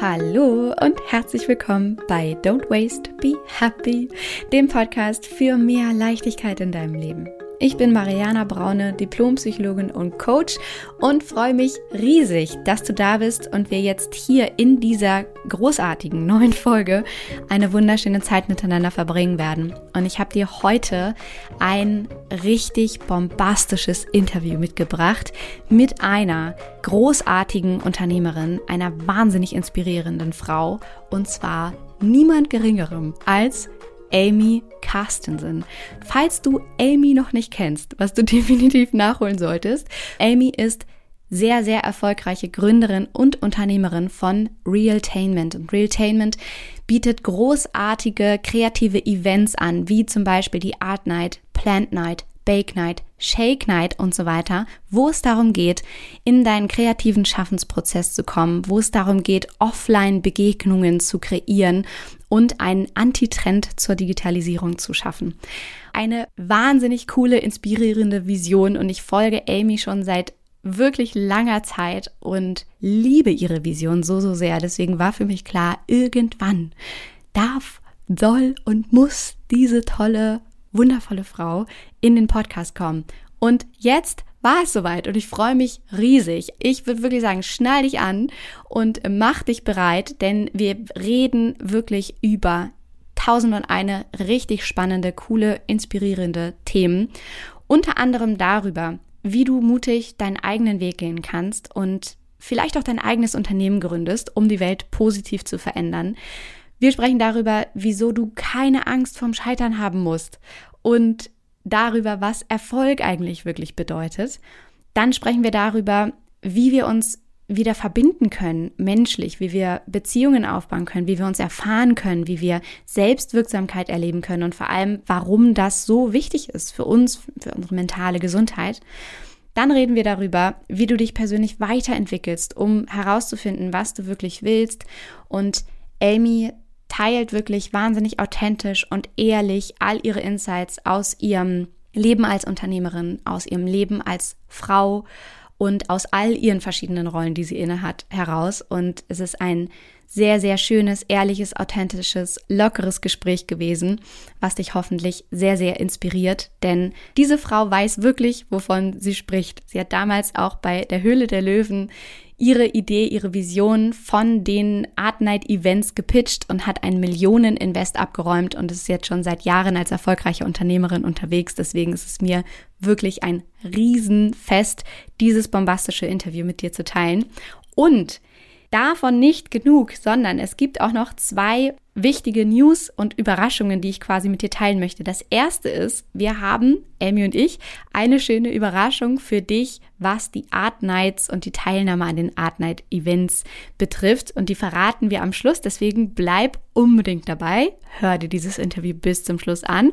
Hallo und herzlich willkommen bei Don't Waste, Be Happy, dem Podcast für mehr Leichtigkeit in deinem Leben. Ich bin Mariana Braune, Diplompsychologin und Coach und freue mich riesig, dass du da bist und wir jetzt hier in dieser großartigen neuen Folge eine wunderschöne Zeit miteinander verbringen werden. Und ich habe dir heute ein richtig bombastisches Interview mitgebracht mit einer großartigen Unternehmerin, einer wahnsinnig inspirierenden Frau und zwar niemand geringerem als Amy Carstensen. Falls du Amy noch nicht kennst, was du definitiv nachholen solltest, Amy ist sehr, sehr erfolgreiche Gründerin und Unternehmerin von Realtainment. Und Realtainment bietet großartige kreative Events an, wie zum Beispiel die Art Night, Plant Night, Bake Night, Shake Night und so weiter, wo es darum geht, in deinen kreativen Schaffensprozess zu kommen, wo es darum geht, Offline-Begegnungen zu kreieren und einen Antitrend zur Digitalisierung zu schaffen. Eine wahnsinnig coole, inspirierende Vision und ich folge Amy schon seit wirklich langer Zeit und liebe ihre Vision so, so sehr. Deswegen war für mich klar, irgendwann darf, soll und muss diese tolle wundervolle Frau in den Podcast kommen. Und jetzt war es soweit und ich freue mich riesig. Ich würde wirklich sagen, schnall dich an und mach dich bereit, denn wir reden wirklich über tausend und eine richtig spannende, coole, inspirierende Themen. Unter anderem darüber, wie du mutig deinen eigenen Weg gehen kannst und vielleicht auch dein eigenes Unternehmen gründest, um die Welt positiv zu verändern. Wir sprechen darüber, wieso du keine Angst vorm Scheitern haben musst und darüber, was Erfolg eigentlich wirklich bedeutet. Dann sprechen wir darüber, wie wir uns wieder verbinden können, menschlich, wie wir Beziehungen aufbauen können, wie wir uns erfahren können, wie wir Selbstwirksamkeit erleben können und vor allem, warum das so wichtig ist für uns, für unsere mentale Gesundheit. Dann reden wir darüber, wie du dich persönlich weiterentwickelst, um herauszufinden, was du wirklich willst. Und Amy teilt wirklich wahnsinnig authentisch und ehrlich all ihre Insights aus ihrem Leben als Unternehmerin, aus ihrem Leben als Frau und aus all ihren verschiedenen Rollen, die sie innehat, heraus. Und es ist ein sehr, sehr schönes, ehrliches, authentisches, lockeres Gespräch gewesen, was dich hoffentlich sehr, sehr inspiriert. Denn diese Frau weiß wirklich, wovon sie spricht. Sie hat damals auch bei der Höhle der Löwen ihre Idee, ihre Vision von den Art Night Events gepitcht und hat ein Millionen-Invest abgeräumt und ist jetzt schon seit Jahren als erfolgreiche Unternehmerin unterwegs. Deswegen ist es mir wirklich ein Riesenfest, dieses bombastische Interview mit dir zu teilen. Und Davon nicht genug, sondern es gibt auch noch zwei wichtige News und Überraschungen, die ich quasi mit dir teilen möchte. Das erste ist, wir haben, Amy und ich, eine schöne Überraschung für dich, was die Art Nights und die Teilnahme an den Art Night Events betrifft. Und die verraten wir am Schluss. Deswegen bleib unbedingt dabei. Hör dir dieses Interview bis zum Schluss an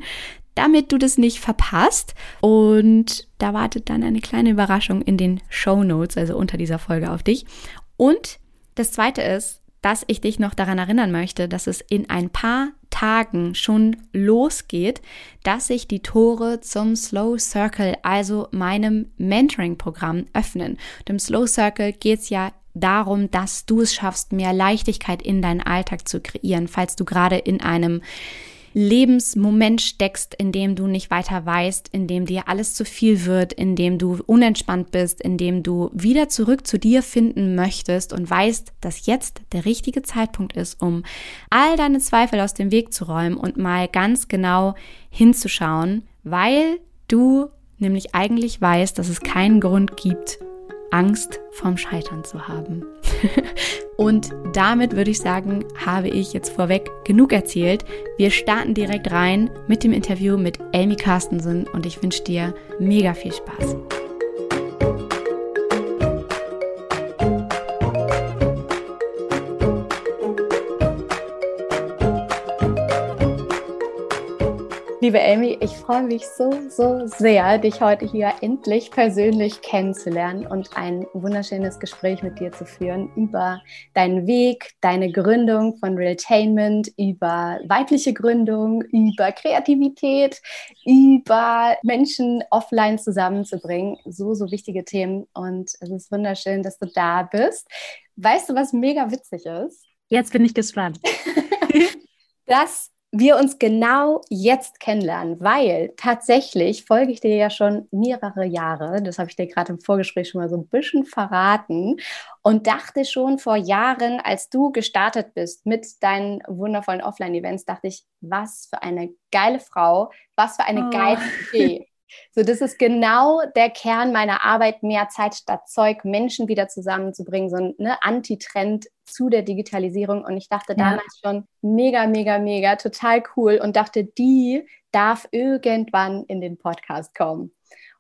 damit du das nicht verpasst. Und da wartet dann eine kleine Überraschung in den Show Notes, also unter dieser Folge auf dich. Und das zweite ist, dass ich dich noch daran erinnern möchte, dass es in ein paar Tagen schon losgeht, dass sich die Tore zum Slow Circle, also meinem Mentoring-Programm, öffnen. Und im Slow Circle geht es ja darum, dass du es schaffst, mehr Leichtigkeit in deinen Alltag zu kreieren, falls du gerade in einem Lebensmoment steckst, in dem du nicht weiter weißt, in dem dir alles zu viel wird, in dem du unentspannt bist, in dem du wieder zurück zu dir finden möchtest und weißt, dass jetzt der richtige Zeitpunkt ist, um all deine Zweifel aus dem Weg zu räumen und mal ganz genau hinzuschauen, weil du nämlich eigentlich weißt, dass es keinen Grund gibt, Angst vorm Scheitern zu haben. Und damit würde ich sagen, habe ich jetzt vorweg genug erzählt. Wir starten direkt rein mit dem Interview mit Amy Carstensen und ich wünsche dir mega viel Spaß. Liebe Amy, ich freue mich so, so sehr, dich heute hier endlich persönlich kennenzulernen und ein wunderschönes Gespräch mit dir zu führen über deinen Weg, deine Gründung von Realtainment, über weibliche Gründung, über Kreativität, über Menschen offline zusammenzubringen. So, so wichtige Themen und es ist wunderschön, dass du da bist. Weißt du, was mega witzig ist? Jetzt bin ich gespannt. dass wir uns genau jetzt kennenlernen, weil tatsächlich folge ich dir ja schon mehrere Jahre. Das habe ich dir gerade im Vorgespräch schon mal so ein bisschen verraten und dachte schon vor Jahren, als du gestartet bist mit deinen wundervollen Offline-Events, dachte ich, was für eine geile Frau, was für eine oh. geile Idee. So, das ist genau der Kern meiner Arbeit, mehr Zeit statt Zeug, Menschen wieder zusammenzubringen, so ein ne, Antitrend zu der Digitalisierung. Und ich dachte ja. damals schon, mega, mega, mega, total cool und dachte, die darf irgendwann in den Podcast kommen.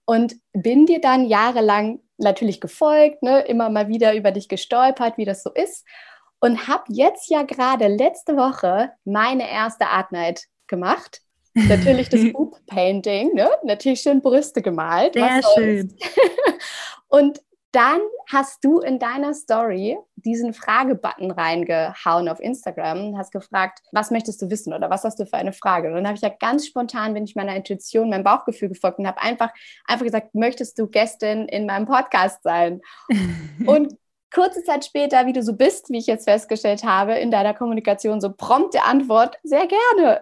Und bin dir dann jahrelang natürlich gefolgt, ne, immer mal wieder über dich gestolpert, wie das so ist. Und habe jetzt ja gerade letzte Woche meine erste Art Night gemacht Natürlich das Boob Painting, ne? natürlich schön Brüste gemalt. Sehr schön. Und dann hast du in deiner Story diesen Fragebutton reingehauen auf Instagram, hast gefragt, was möchtest du wissen oder was hast du für eine Frage? Und dann habe ich ja ganz spontan, bin ich meiner Intuition, meinem Bauchgefühl gefolgt und habe einfach, einfach gesagt, möchtest du Gästin in meinem Podcast sein? und kurze Zeit später, wie du so bist, wie ich jetzt festgestellt habe, in deiner Kommunikation so prompte Antwort, sehr gerne.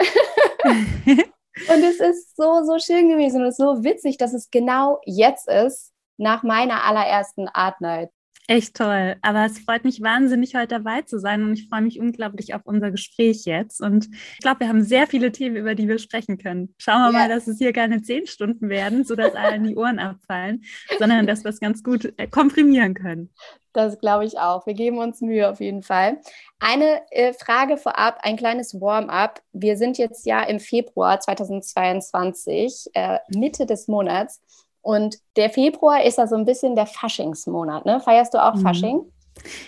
und es ist so, so schön gewesen und es ist so witzig, dass es genau jetzt ist, nach meiner allerersten Art Night. Echt toll. Aber es freut mich wahnsinnig, heute dabei zu sein und ich freue mich unglaublich auf unser Gespräch jetzt. Und ich glaube, wir haben sehr viele Themen, über die wir sprechen können. Schauen wir ja. mal, dass es hier keine zehn Stunden werden, sodass allen die Ohren abfallen, sondern dass wir es ganz gut äh, komprimieren können. Das glaube ich auch. Wir geben uns Mühe auf jeden Fall. Eine äh, Frage vorab, ein kleines Warm-up. Wir sind jetzt ja im Februar 2022, äh, Mitte des Monats. Und der Februar ist ja so ein bisschen der Faschingsmonat. Ne? Feierst du auch mhm. Fasching?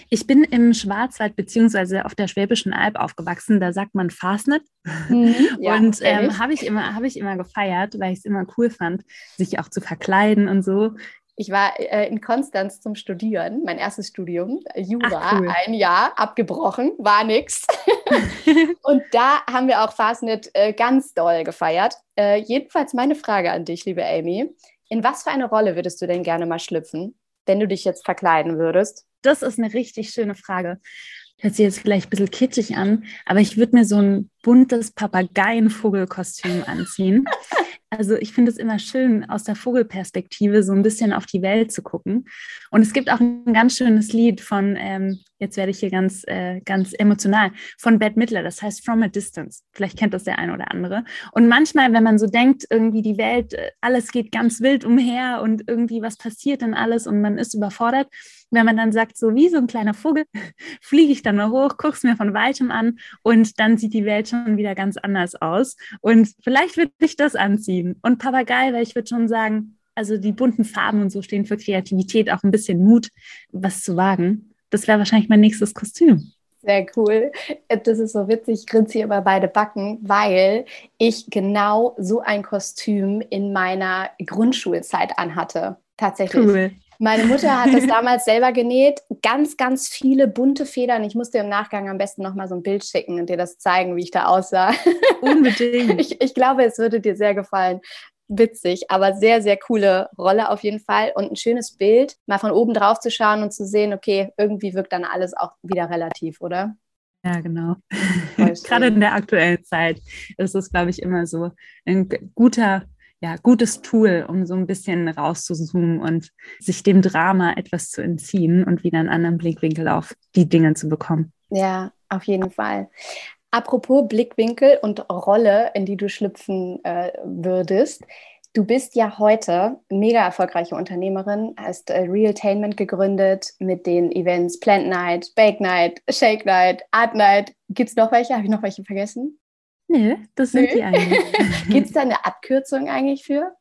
Ich bin im Schwarzwald beziehungsweise auf der Schwäbischen Alb aufgewachsen. Da sagt man Fasnet. Mhm, ja, und ähm, habe ich, immer, hab ich immer gefeiert, weil ich es immer cool fand, sich auch zu verkleiden und so. Ich war äh, in Konstanz zum Studieren, mein erstes Studium, Jura, Ach, cool. ein Jahr abgebrochen, war nix. und da haben wir auch Fastnet äh, ganz doll gefeiert. Äh, jedenfalls meine Frage an dich, liebe Amy. In was für eine Rolle würdest du denn gerne mal schlüpfen, wenn du dich jetzt verkleiden würdest? Das ist eine richtig schöne Frage. Hört sich jetzt vielleicht ein bisschen kitschig an, aber ich würde mir so ein buntes Papageienvogelkostüm anziehen. Also ich finde es immer schön, aus der Vogelperspektive so ein bisschen auf die Welt zu gucken. Und es gibt auch ein ganz schönes Lied von, ähm, jetzt werde ich hier ganz, äh, ganz emotional, von Bette Midler, das heißt From a Distance. Vielleicht kennt das der eine oder andere. Und manchmal, wenn man so denkt, irgendwie die Welt, äh, alles geht ganz wild umher und irgendwie was passiert dann alles und man ist überfordert, wenn man dann sagt, so wie so ein kleiner Vogel, fliege ich dann mal hoch, gucke es mir von weitem an und dann sieht die Welt schon wieder ganz anders aus. Und vielleicht würde ich das anziehen. Und Papagei, weil ich würde schon sagen, also die bunten Farben und so stehen für Kreativität, auch ein bisschen Mut, was zu wagen. Das wäre wahrscheinlich mein nächstes Kostüm. Sehr cool. Das ist so witzig. Ich grinse hier über beide Backen, weil ich genau so ein Kostüm in meiner Grundschulzeit anhatte. Tatsächlich. Cool. Meine Mutter hat das damals selber genäht. Ganz, ganz viele bunte Federn. Ich musste im Nachgang am besten nochmal so ein Bild schicken und dir das zeigen, wie ich da aussah. Unbedingt. Ich, ich glaube, es würde dir sehr gefallen. Witzig, aber sehr, sehr coole Rolle auf jeden Fall und ein schönes Bild, mal von oben drauf zu schauen und zu sehen, okay, irgendwie wirkt dann alles auch wieder relativ, oder? Ja, genau. Gerade in der aktuellen Zeit ist es, glaube ich, immer so ein guter ja, gutes Tool, um so ein bisschen rauszuzoomen und sich dem Drama etwas zu entziehen und wieder einen anderen Blickwinkel auf die Dinge zu bekommen. Ja, auf jeden Fall. Apropos Blickwinkel und Rolle, in die du schlüpfen äh, würdest. Du bist ja heute mega erfolgreiche Unternehmerin, hast äh, Realtainment gegründet mit den Events Plant Night, Bake Night, Shake Night, Art Night. Gibt es noch welche? Habe ich noch welche vergessen? Nee, das sind Nö. die eigentlich. Gibt es da eine Abkürzung eigentlich für?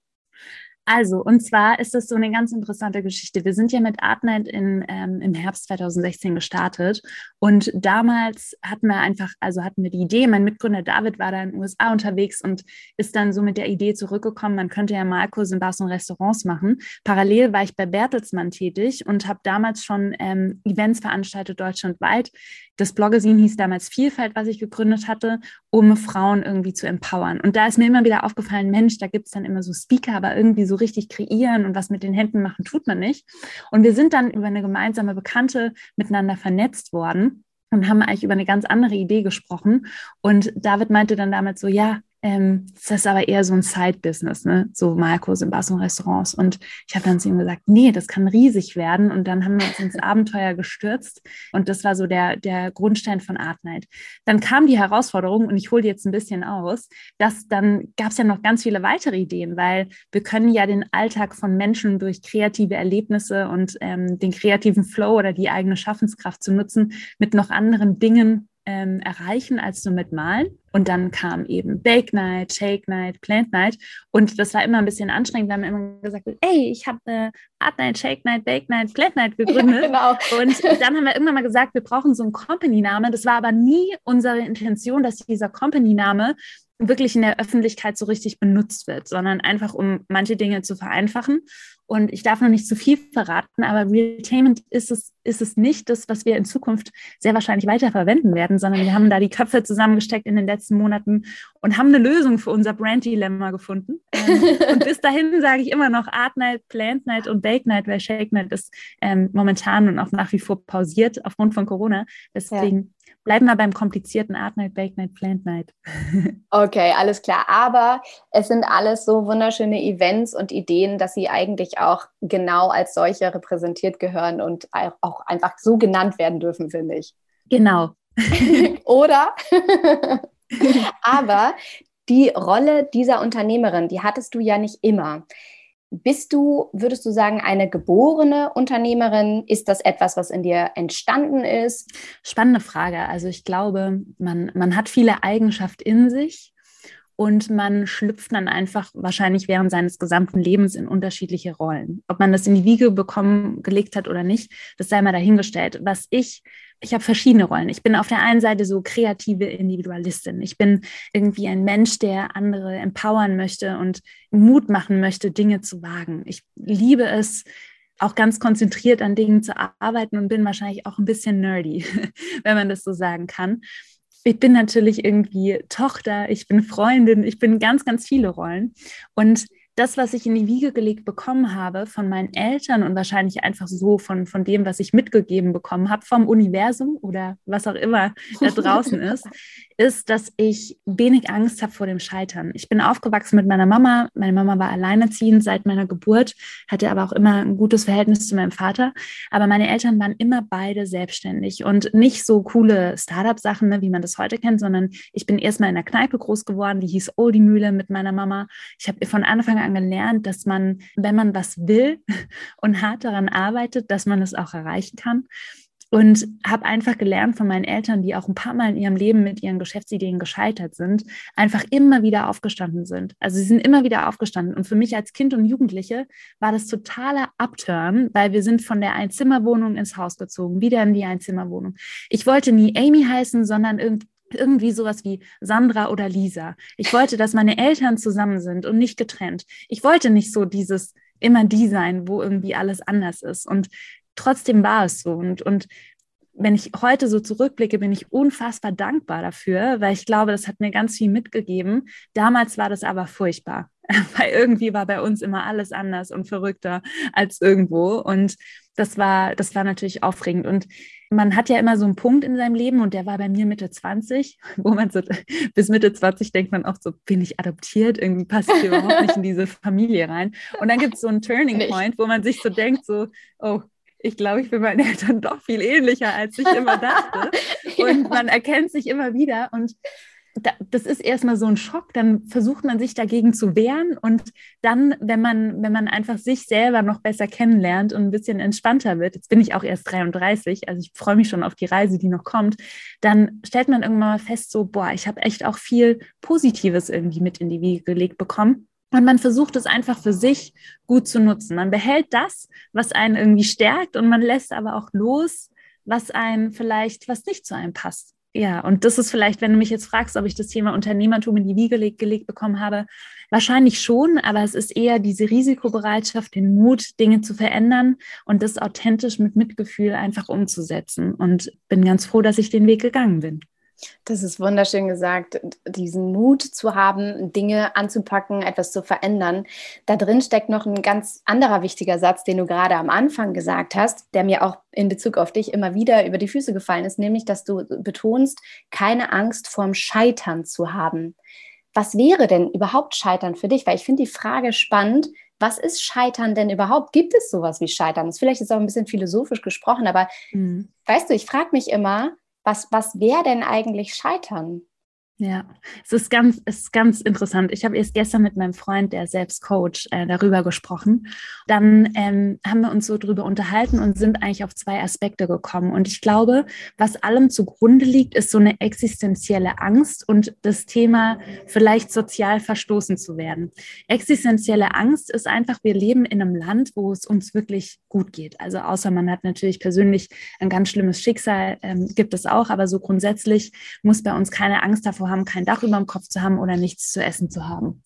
Also, und zwar ist das so eine ganz interessante Geschichte. Wir sind ja mit Artnight in, ähm, im Herbst 2016 gestartet und damals hatten wir einfach, also hatten wir die Idee, mein Mitgründer David war da in den USA unterwegs und ist dann so mit der Idee zurückgekommen, man könnte ja Malkurse in Bars und Restaurants machen. Parallel war ich bei Bertelsmann tätig und habe damals schon ähm, Events veranstaltet deutschlandweit. Das Bloggesin hieß damals Vielfalt, was ich gegründet hatte, um Frauen irgendwie zu empowern. Und da ist mir immer wieder aufgefallen, Mensch, da gibt es dann immer so Speaker, aber irgendwie so richtig kreieren und was mit den Händen machen, tut man nicht. Und wir sind dann über eine gemeinsame Bekannte miteinander vernetzt worden und haben eigentlich über eine ganz andere Idee gesprochen. Und David meinte dann damit so, ja, ähm, das ist aber eher so ein Side-Business, ne? so Marcos in Bars und Restaurants. Und ich habe dann zu ihm gesagt, nee, das kann riesig werden. Und dann haben wir uns ins Abenteuer gestürzt. Und das war so der, der Grundstein von Art Night. Dann kam die Herausforderung, und ich hole jetzt ein bisschen aus, dass dann gab es ja noch ganz viele weitere Ideen, weil wir können ja den Alltag von Menschen durch kreative Erlebnisse und ähm, den kreativen Flow oder die eigene Schaffenskraft zu nutzen, mit noch anderen Dingen ähm, erreichen als nur mit Malen. Und dann kam eben Bake Night, Shake Night, Plant Night. Und das war immer ein bisschen anstrengend, weil man immer gesagt ey, ich habe eine Art Night, Shake Night, Bake Night, Plant Night gegründet. Ja, genau. Und dann haben wir irgendwann mal gesagt, wir brauchen so einen Company-Name. Das war aber nie unsere Intention, dass dieser Company-Name wirklich in der Öffentlichkeit so richtig benutzt wird, sondern einfach um manche Dinge zu vereinfachen. Und ich darf noch nicht zu viel verraten, aber Realtainment ist es, ist es nicht das, was wir in Zukunft sehr wahrscheinlich weiter verwenden werden, sondern wir haben da die Köpfe zusammengesteckt in den letzten Monaten und haben eine Lösung für unser Brand-Dilemma gefunden. Ähm, und bis dahin sage ich immer noch Art Night, Plant Night und Bake Night, weil Shake Night ist ähm, momentan und auch nach wie vor pausiert aufgrund von Corona. Deswegen bleiben wir beim komplizierten Art Night, Bake Night, Plant Night. okay, alles klar. Aber es sind alles so wunderschöne Events und Ideen, dass sie eigentlich auch genau als solche repräsentiert gehören und auch einfach so genannt werden dürfen, finde ich. Genau. Oder? Aber die Rolle dieser Unternehmerin, die hattest du ja nicht immer. Bist du, würdest du sagen, eine geborene Unternehmerin? Ist das etwas, was in dir entstanden ist? Spannende Frage. Also ich glaube, man, man hat viele Eigenschaften in sich und man schlüpft dann einfach wahrscheinlich während seines gesamten Lebens in unterschiedliche Rollen. Ob man das in die Wiege bekommen, gelegt hat oder nicht, das sei mal dahingestellt. Was ich ich habe verschiedene Rollen. Ich bin auf der einen Seite so kreative Individualistin. Ich bin irgendwie ein Mensch, der andere empowern möchte und Mut machen möchte, Dinge zu wagen. Ich liebe es, auch ganz konzentriert an Dingen zu arbeiten und bin wahrscheinlich auch ein bisschen nerdy, wenn man das so sagen kann. Ich bin natürlich irgendwie Tochter, ich bin Freundin, ich bin ganz, ganz viele Rollen. Und das, was ich in die Wiege gelegt bekommen habe von meinen Eltern und wahrscheinlich einfach so von, von dem, was ich mitgegeben bekommen habe vom Universum oder was auch immer da draußen ist, ist, dass ich wenig Angst habe vor dem Scheitern. Ich bin aufgewachsen mit meiner Mama. Meine Mama war alleinerziehend seit meiner Geburt, hatte aber auch immer ein gutes Verhältnis zu meinem Vater. Aber meine Eltern waren immer beide selbstständig und nicht so coole Startup-Sachen, ne, wie man das heute kennt, sondern ich bin erstmal in einer Kneipe groß geworden, die hieß Oldie Mühle mit meiner Mama. Ich habe von Anfang an gelernt, dass man, wenn man was will und hart daran arbeitet, dass man es auch erreichen kann und habe einfach gelernt von meinen Eltern, die auch ein paar Mal in ihrem Leben mit ihren Geschäftsideen gescheitert sind, einfach immer wieder aufgestanden sind. Also sie sind immer wieder aufgestanden. Und für mich als Kind und Jugendliche war das totaler Upturn, weil wir sind von der Einzimmerwohnung ins Haus gezogen, wieder in die Einzimmerwohnung. Ich wollte nie Amy heißen, sondern irgendwie irgendwie sowas wie Sandra oder Lisa. Ich wollte, dass meine Eltern zusammen sind und nicht getrennt. Ich wollte nicht so dieses immer die sein, wo irgendwie alles anders ist. Und trotzdem war es so. Und, und wenn ich heute so zurückblicke, bin ich unfassbar dankbar dafür, weil ich glaube, das hat mir ganz viel mitgegeben. Damals war das aber furchtbar, weil irgendwie war bei uns immer alles anders und verrückter als irgendwo. Und das war, das war natürlich aufregend. Und man hat ja immer so einen Punkt in seinem Leben und der war bei mir Mitte 20, wo man so bis Mitte 20 denkt man auch so, bin ich adoptiert? Irgendwie passt ich überhaupt nicht in diese Familie rein. Und dann gibt es so einen Turning Point, wo man sich so denkt, so, oh, ich glaube, ich bin meinen Eltern doch viel ähnlicher, als ich immer dachte. ja. Und man erkennt sich immer wieder. Und da, das ist erstmal so ein Schock. Dann versucht man sich dagegen zu wehren. Und dann, wenn man, wenn man einfach sich selber noch besser kennenlernt und ein bisschen entspannter wird, jetzt bin ich auch erst 33, also ich freue mich schon auf die Reise, die noch kommt, dann stellt man irgendwann mal fest, so, boah, ich habe echt auch viel Positives irgendwie mit in die Wiege gelegt bekommen. Und man versucht es einfach für sich gut zu nutzen. Man behält das, was einen irgendwie stärkt und man lässt aber auch los, was einen vielleicht, was nicht zu einem passt. Ja, und das ist vielleicht, wenn du mich jetzt fragst, ob ich das Thema Unternehmertum in die Wiege gelegt, gelegt bekommen habe, wahrscheinlich schon, aber es ist eher diese Risikobereitschaft, den Mut, Dinge zu verändern und das authentisch mit Mitgefühl einfach umzusetzen. Und bin ganz froh, dass ich den Weg gegangen bin. Das ist wunderschön gesagt, diesen Mut zu haben, Dinge anzupacken, etwas zu verändern. Da drin steckt noch ein ganz anderer wichtiger Satz, den du gerade am Anfang gesagt hast, der mir auch in Bezug auf dich immer wieder über die Füße gefallen ist, nämlich, dass du betonst, keine Angst vorm Scheitern zu haben. Was wäre denn überhaupt Scheitern für dich? Weil ich finde die Frage spannend, was ist Scheitern denn überhaupt? Gibt es sowas wie Scheitern? Das ist vielleicht jetzt auch ein bisschen philosophisch gesprochen, aber mhm. weißt du, ich frage mich immer, was, was wäre denn eigentlich Scheitern? Ja, es ist ganz, es ist ganz interessant. Ich habe erst gestern mit meinem Freund, der selbst Coach, äh, darüber gesprochen. Dann ähm, haben wir uns so darüber unterhalten und sind eigentlich auf zwei Aspekte gekommen. Und ich glaube, was allem zugrunde liegt, ist so eine existenzielle Angst und das Thema, vielleicht sozial verstoßen zu werden. Existenzielle Angst ist einfach, wir leben in einem Land, wo es uns wirklich gut geht. Also außer man hat natürlich persönlich ein ganz schlimmes Schicksal, ähm, gibt es auch, aber so grundsätzlich muss bei uns keine Angst davor haben, kein Dach über dem Kopf zu haben oder nichts zu essen zu haben.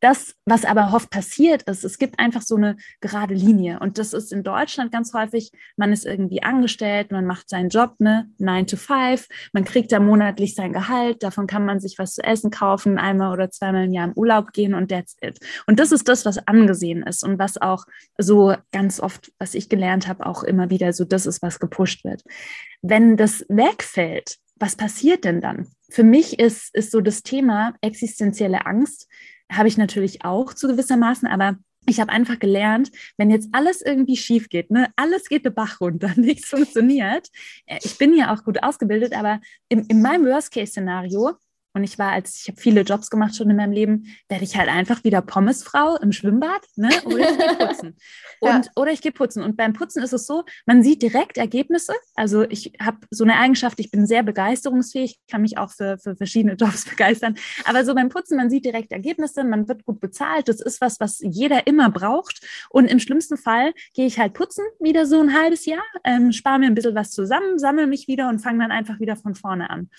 Das, was aber oft passiert ist, es gibt einfach so eine gerade Linie. Und das ist in Deutschland ganz häufig, man ist irgendwie angestellt, man macht seinen Job, ne, 9 to 5, man kriegt da monatlich sein Gehalt, davon kann man sich was zu essen kaufen, einmal oder zweimal im Jahr im Urlaub gehen und that's it. Und das ist das, was angesehen ist und was auch so ganz oft, was ich gelernt habe, auch immer wieder so das ist, was gepusht wird. Wenn das wegfällt, was passiert denn dann? Für mich ist, ist so das Thema existenzielle Angst, habe ich natürlich auch zu gewissermaßen, aber ich habe einfach gelernt, wenn jetzt alles irgendwie schief geht, ne, alles geht den Bach runter, nichts funktioniert. Äh, ich bin ja auch gut ausgebildet, aber in, in meinem Worst-Case-Szenario und ich war, als ich habe viele Jobs gemacht schon in meinem Leben, werde ich halt einfach wieder Pommesfrau im Schwimmbad, ne? Oder ich gehe putzen. Und, ja. Oder ich gehe putzen. Und beim Putzen ist es so, man sieht direkt Ergebnisse. Also ich habe so eine Eigenschaft, ich bin sehr begeisterungsfähig, kann mich auch für, für verschiedene Jobs begeistern. Aber so beim Putzen, man sieht direkt Ergebnisse, man wird gut bezahlt. Das ist was, was jeder immer braucht. Und im schlimmsten Fall gehe ich halt putzen, wieder so ein halbes Jahr, ähm, spare mir ein bisschen was zusammen, sammle mich wieder und fange dann einfach wieder von vorne an.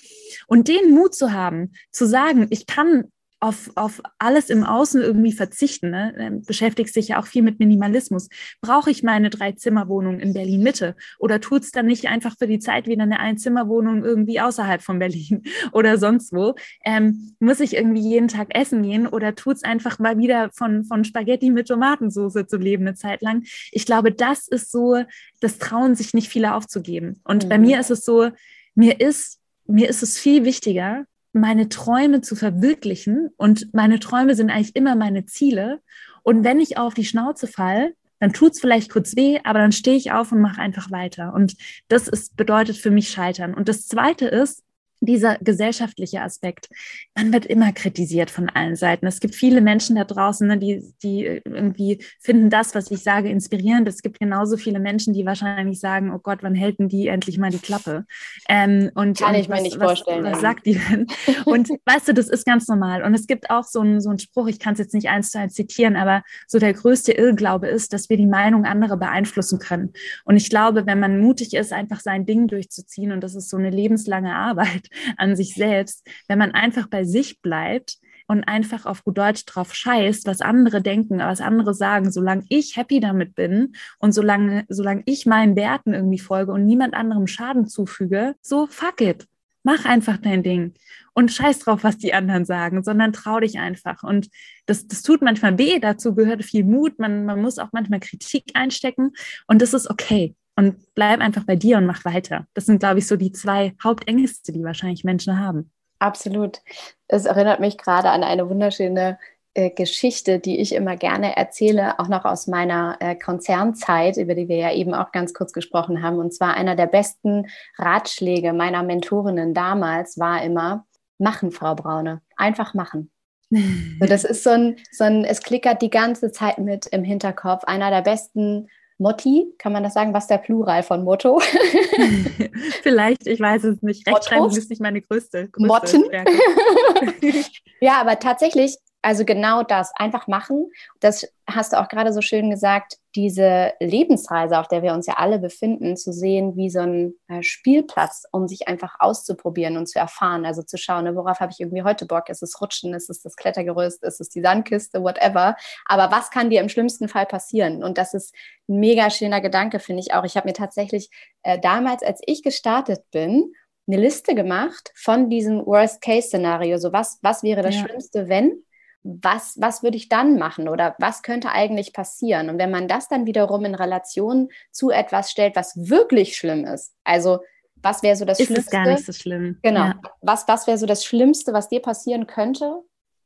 Und den Mut zu haben, zu sagen, ich kann auf, auf alles im Außen irgendwie verzichten. Ne? Ähm, beschäftigst dich ja auch viel mit Minimalismus. Brauche ich meine Drei-Zimmer-Wohnung in Berlin-Mitte? Oder tut es dann nicht einfach für die Zeit wieder eine Einzimmerwohnung irgendwie außerhalb von Berlin oder sonst wo? Ähm, muss ich irgendwie jeden Tag essen gehen oder tut es einfach mal wieder von, von Spaghetti mit Tomatensauce zu leben eine Zeit lang? Ich glaube, das ist so, das trauen sich nicht viele aufzugeben. Und mhm. bei mir ist es so, mir ist, mir ist es viel wichtiger, meine Träume zu verwirklichen. Und meine Träume sind eigentlich immer meine Ziele. Und wenn ich auf die Schnauze fall, dann tut's vielleicht kurz weh, aber dann stehe ich auf und mache einfach weiter. Und das ist, bedeutet für mich Scheitern. Und das Zweite ist, dieser gesellschaftliche Aspekt. Man wird immer kritisiert von allen Seiten. Es gibt viele Menschen da draußen, ne, die, die irgendwie finden das, was ich sage, inspirierend. Es gibt genauso viele Menschen, die wahrscheinlich sagen, oh Gott, wann hält denn die endlich mal die Klappe? Ähm, und, Kann ich mir nicht vorstellen. Was, was sagt die denn? Und weißt du, das ist ganz normal. Und es gibt auch so einen, so einen Spruch, ich kann es jetzt nicht eins zu eins zitieren, aber so der größte Irrglaube ist, dass wir die Meinung anderer beeinflussen können. Und ich glaube, wenn man mutig ist, einfach sein Ding durchzuziehen, und das ist so eine lebenslange Arbeit, an sich selbst, wenn man einfach bei sich bleibt und einfach auf gut Deutsch drauf scheißt, was andere denken, was andere sagen, solange ich happy damit bin und solange, solange ich meinen Werten irgendwie folge und niemand anderem Schaden zufüge, so fuck it. Mach einfach dein Ding und scheiß drauf, was die anderen sagen, sondern trau dich einfach. Und das, das tut manchmal weh, dazu gehört viel Mut, man, man muss auch manchmal Kritik einstecken und das ist okay und bleib einfach bei dir und mach weiter. Das sind, glaube ich, so die zwei Hauptängste, die wahrscheinlich Menschen haben. Absolut. Es erinnert mich gerade an eine wunderschöne äh, Geschichte, die ich immer gerne erzähle, auch noch aus meiner äh, Konzernzeit, über die wir ja eben auch ganz kurz gesprochen haben. Und zwar einer der besten Ratschläge meiner Mentorinnen damals war immer, machen, Frau Braune, einfach machen. so, das ist so ein, so ein, es klickert die ganze Zeit mit im Hinterkopf. Einer der besten Motti, kann man das sagen? Was ist der Plural von Motto? Vielleicht, ich weiß es nicht. Rechtschreibung ist nicht meine größte, größte Motten. ja, aber tatsächlich also genau das, einfach machen. Das hast du auch gerade so schön gesagt, diese Lebensreise, auf der wir uns ja alle befinden, zu sehen wie so ein äh, Spielplatz, um sich einfach auszuprobieren und zu erfahren. Also zu schauen, ne, worauf habe ich irgendwie heute Bock? Ist es Rutschen? Ist es das Klettergerüst? Ist es die Sandkiste? Whatever. Aber was kann dir im schlimmsten Fall passieren? Und das ist ein mega schöner Gedanke, finde ich auch. Ich habe mir tatsächlich äh, damals, als ich gestartet bin, eine Liste gemacht von diesem Worst-Case-Szenario. So was, was wäre das Ja. Schlimmste, wenn? Was, was würde ich dann machen oder was könnte eigentlich passieren? Und wenn man das dann wiederum in Relation zu etwas stellt, was wirklich schlimm ist, also was wäre so das Ist Schlimmste? es gar nicht so schlimm. Genau. Ja. Was, was wäre so das Schlimmste, was dir passieren könnte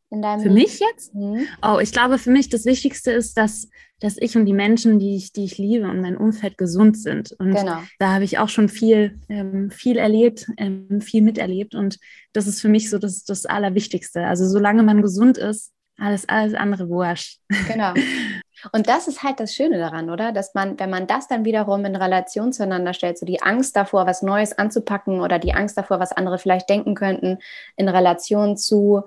Für mich jetzt? Mhm. Oh, ich glaube, für mich das Wichtigste ist, dass, dass ich und die Menschen, die ich, die ich liebe und mein Umfeld gesund sind. Und Genau. da habe ich auch schon viel, ähm, viel erlebt, ähm, viel miterlebt. Und das ist für mich so das, das Allerwichtigste. Also solange man gesund ist, alles, alles andere wurscht. Genau. Und das ist halt das Schöne daran, oder? Dass man, wenn man das dann wiederum in Relation zueinander stellt, so die Angst davor, was Neues anzupacken oder die Angst davor, was andere vielleicht denken könnten, in Relation zu,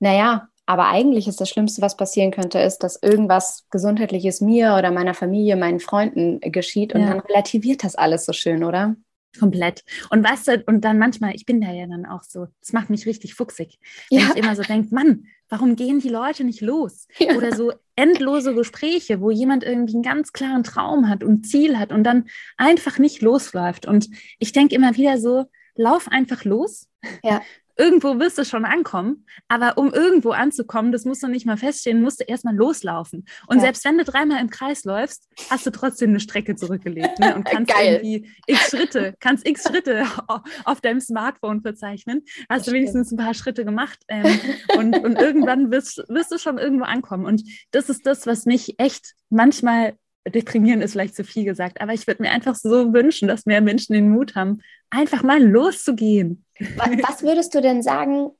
naja, aber eigentlich ist das Schlimmste, was passieren könnte, ist, dass irgendwas Gesundheitliches mir oder meiner Familie, meinen Freunden geschieht und Ja. dann relativiert das alles so schön, oder? Komplett. Und weißt du, und dann manchmal, ich bin da ja dann auch so, das macht mich richtig fuchsig. Wenn Ja. ich immer so denke, Mann, warum gehen die Leute nicht los? Ja. Oder so endlose Gespräche, wo jemand irgendwie einen ganz klaren Traum hat und Ziel hat und dann einfach nicht losläuft. Und ich denke immer wieder so, lauf einfach los. Ja. Irgendwo wirst du schon ankommen, aber um irgendwo anzukommen, das musst du nicht mal feststehen, musst du erstmal loslaufen. Und Ja. selbst wenn du dreimal im Kreis läufst, hast du trotzdem eine Strecke zurückgelegt ne? und kannst Geil. irgendwie x Schritte, kannst x Schritte auf deinem Smartphone verzeichnen. Hast du wenigstens ein paar Schritte gemacht ähm, und, und irgendwann wirst, wirst du schon irgendwo ankommen. Und das ist das, was mich echt manchmal deprimieren ist vielleicht zu viel gesagt, aber ich würde mir einfach so wünschen, dass mehr Menschen den Mut haben, einfach mal loszugehen. Wa- Was würdest du denn sagen,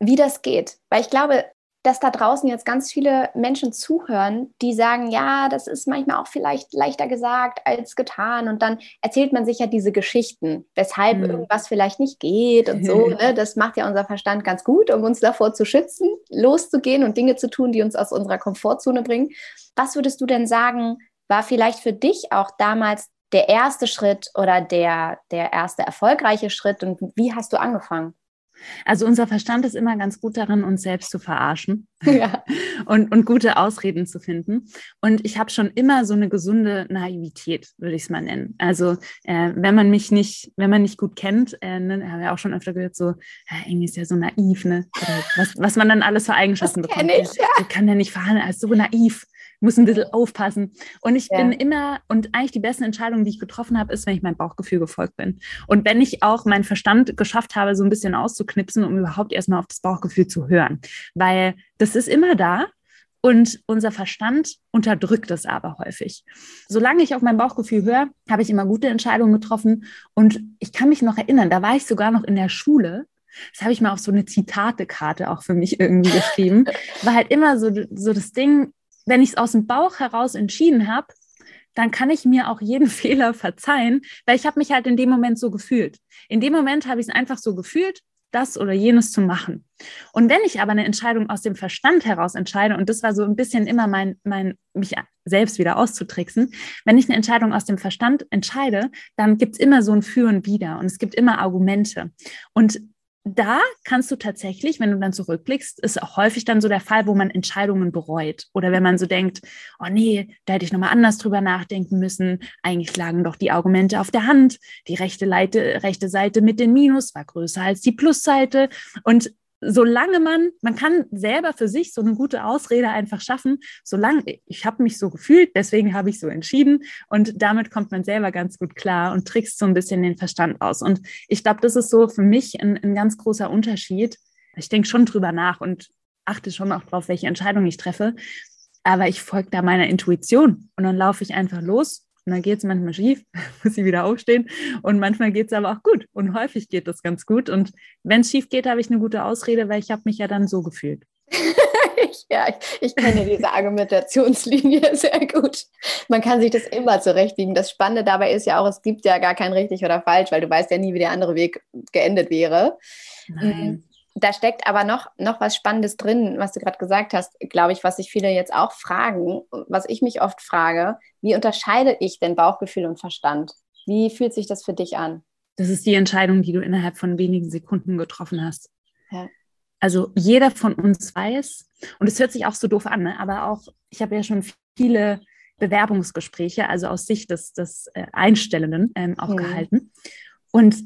wie das geht? Weil ich glaube, dass da draußen jetzt ganz viele Menschen zuhören, die sagen, ja, das ist manchmal auch vielleicht leichter gesagt als getan. Und dann erzählt man sich ja diese Geschichten, weshalb Hm. irgendwas vielleicht nicht geht und so. Ne? Das macht ja unser Verstand ganz gut, um uns davor zu schützen, loszugehen und Dinge zu tun, die uns aus unserer Komfortzone bringen. Was würdest du denn sagen, war vielleicht für dich auch damals der erste Schritt oder der, der erste erfolgreiche Schritt und wie hast du angefangen? Also unser Verstand ist immer ganz gut darin, uns selbst zu verarschen Ja. und, und gute Ausreden zu finden. Und ich habe schon immer so eine gesunde Naivität, würde ich es mal nennen. Also äh, wenn man mich nicht, wenn man nicht gut kennt, äh, ne, habe ich auch schon öfter gehört, so, ja, irgendwie ist ja so naiv, ne? Oder was, was man dann alles für Eigenschaften Das bekommt. ich, ja. So kann der nicht verhandeln, er ist so naiv. Muss ein bisschen aufpassen. Und ich Ja. bin immer, und eigentlich die besten Entscheidungen, die ich getroffen habe, ist, wenn ich meinem Bauchgefühl gefolgt bin. Und wenn ich auch meinen Verstand geschafft habe, so ein bisschen auszuknipsen, um überhaupt erstmal auf das Bauchgefühl zu hören. Weil das ist immer da und unser Verstand unterdrückt es aber häufig. Solange ich auf mein Bauchgefühl höre, habe ich immer gute Entscheidungen getroffen. Und ich kann mich noch erinnern, da war ich sogar noch in der Schule. Das habe ich mal auf so eine Zitatekarte auch für mich irgendwie geschrieben. War halt immer so, so das Ding, wenn ich es aus dem Bauch heraus entschieden habe, dann kann ich mir auch jeden Fehler verzeihen, weil ich habe mich halt in dem Moment so gefühlt. In dem Moment habe ich es einfach so gefühlt, das oder jenes zu machen. Und wenn ich aber eine Entscheidung aus dem Verstand heraus entscheide, und das war so ein bisschen immer mein, mein mich selbst wieder auszutricksen, wenn ich eine Entscheidung aus dem Verstand entscheide, dann gibt es immer so ein Für und Wider und es gibt immer Argumente. Und da kannst du tatsächlich, wenn du dann zurückblickst, ist auch häufig dann so der Fall, wo man Entscheidungen bereut. Oder wenn man so denkt, oh nee, da hätte ich nochmal anders drüber nachdenken müssen. Eigentlich lagen doch die Argumente auf der Hand. Die rechte, Leite, rechte Seite mit dem Minus war größer als die Plusseite. Und solange man, man kann selber für sich so eine gute Ausrede einfach schaffen, solange ich habe mich so gefühlt, deswegen habe ich so entschieden und damit kommt man selber ganz gut klar und trickst so ein bisschen den Verstand aus. Und ich glaube, das ist so für mich ein, ein ganz großer Unterschied. Ich denke schon drüber nach und achte schon auch drauf, welche Entscheidung ich treffe. Aber ich folge da meiner Intuition und dann laufe ich einfach los und dann geht es manchmal schief, muss ich wieder aufstehen. Und manchmal geht es aber auch gut. Und häufig geht das ganz gut. Und wenn es schief geht, habe ich eine gute Ausrede, weil ich habe mich ja dann so gefühlt. ich, ja, ich, ich kenne diese Argumentationslinie sehr gut. Man kann sich das immer zurechtbiegen. Das Spannende dabei ist ja auch, es gibt ja gar kein richtig oder falsch, weil du weißt ja nie, wie der andere Weg geendet wäre. Nein. Da steckt aber noch, noch was Spannendes drin, was du gerade gesagt hast, glaube ich, was sich viele jetzt auch fragen, was ich mich oft frage, wie unterscheide ich denn Bauchgefühl und Verstand? Wie fühlt sich das für dich an? Das ist die Entscheidung, die du innerhalb von wenigen Sekunden getroffen hast. Ja. Also jeder von uns weiß, und es hört sich auch so doof an, ne? aber auch, ich habe ja schon viele Bewerbungsgespräche, also aus Sicht des, des äh, Einstellenden ähm, auch Mhm. gehalten. Und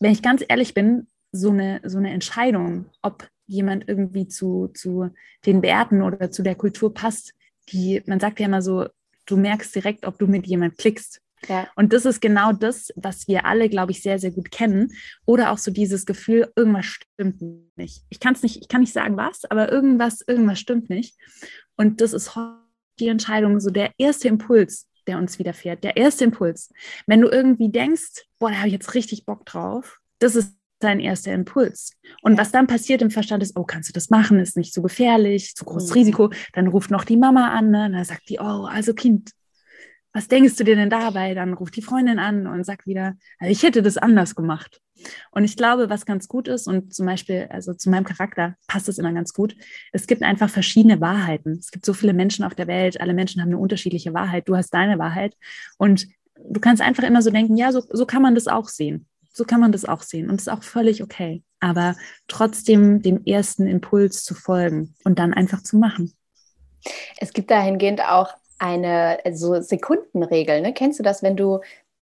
wenn ich ganz ehrlich bin, so eine, so eine Entscheidung, ob jemand irgendwie zu, zu den Werten oder zu der Kultur passt, die, man sagt ja immer so, du merkst direkt, ob du mit jemand klickst. Ja. Und das ist genau das, was wir alle, glaube ich, sehr, sehr gut kennen. Oder auch so dieses Gefühl, irgendwas stimmt nicht. Ich kann es nicht, ich kann nicht sagen, was, aber irgendwas, irgendwas stimmt nicht. Und das ist die Entscheidung, so der erste Impuls, der uns widerfährt, der erste Impuls. Wenn du irgendwie denkst, boah, da habe ich jetzt richtig Bock drauf, das ist dein erster Impuls. Und was dann passiert im Verstand ist, oh, kannst du das machen? Ist nicht so gefährlich, zu großes mhm. Risiko. Dann ruft noch die Mama an, ne? dann sagt die, oh, also Kind, was denkst du dir denn dabei? Dann ruft die Freundin an und sagt wieder, also ich hätte das anders gemacht. Und ich glaube, was ganz gut ist und zum Beispiel, also zu meinem Charakter passt es immer ganz gut. Es gibt einfach verschiedene Wahrheiten. Es gibt so viele Menschen auf der Welt. Alle Menschen haben eine unterschiedliche Wahrheit. Du hast deine Wahrheit. Und du kannst einfach immer so denken, ja, so, so kann man das auch sehen. So kann man das auch sehen. Und es ist auch völlig okay. Aber trotzdem dem ersten Impuls zu folgen und dann einfach zu machen. Es gibt dahingehend auch eine so Sekundenregel. Ne? Kennst du das, wenn du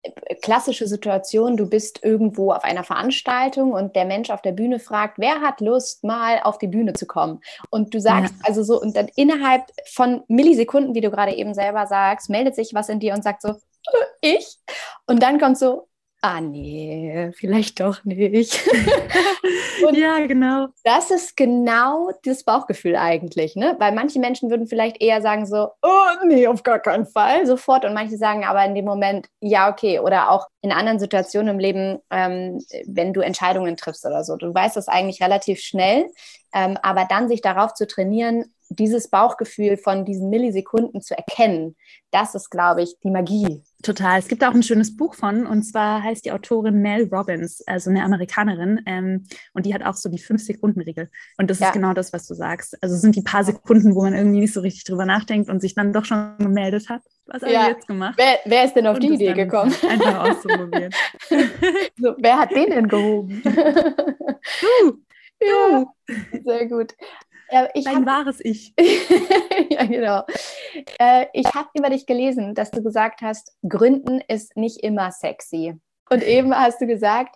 äh, klassische Situation, du bist irgendwo auf einer Veranstaltung und der Mensch auf der Bühne fragt, wer hat Lust, mal auf die Bühne zu kommen? Und du sagst ja. also so, und dann innerhalb von Millisekunden, wie du gerade eben selber sagst, meldet sich was in dir und sagt so, äh, ich. Und dann kommt so, ah nee, vielleicht doch nicht. ja, genau. Das ist genau das Bauchgefühl eigentlich, ne? Weil manche Menschen würden vielleicht eher sagen so, oh nee, auf gar keinen Fall, sofort. Und manche sagen aber in dem Moment, ja, okay. Oder auch in anderen Situationen im Leben, ähm, wenn du Entscheidungen triffst oder so. Du weißt das eigentlich relativ schnell, ähm, aber dann sich darauf zu trainieren, dieses Bauchgefühl von diesen Millisekunden zu erkennen, das ist, glaube ich, die Magie. Total. Es gibt auch ein schönes Buch von, und zwar heißt die Autorin Mel Robbins, also eine Amerikanerin, ähm, und die hat auch so die Fünf-Sekunden-Regel. Und das ja. ist genau das, was du sagst. Also es sind die paar Sekunden, wo man irgendwie nicht so richtig drüber nachdenkt und sich dann doch schon gemeldet hat. Was haben ja. wir jetzt gemacht? Wer, wer ist denn auf und die Idee gekommen? Einfach auszuprobieren. so, wer hat den denn gehoben? du! Ja, sehr gut. Äh, ich Dein hab, wahres Ich. ja, genau. Äh, ich habe über dich gelesen, dass du gesagt hast, Gründen ist nicht immer sexy. Und eben hast du gesagt,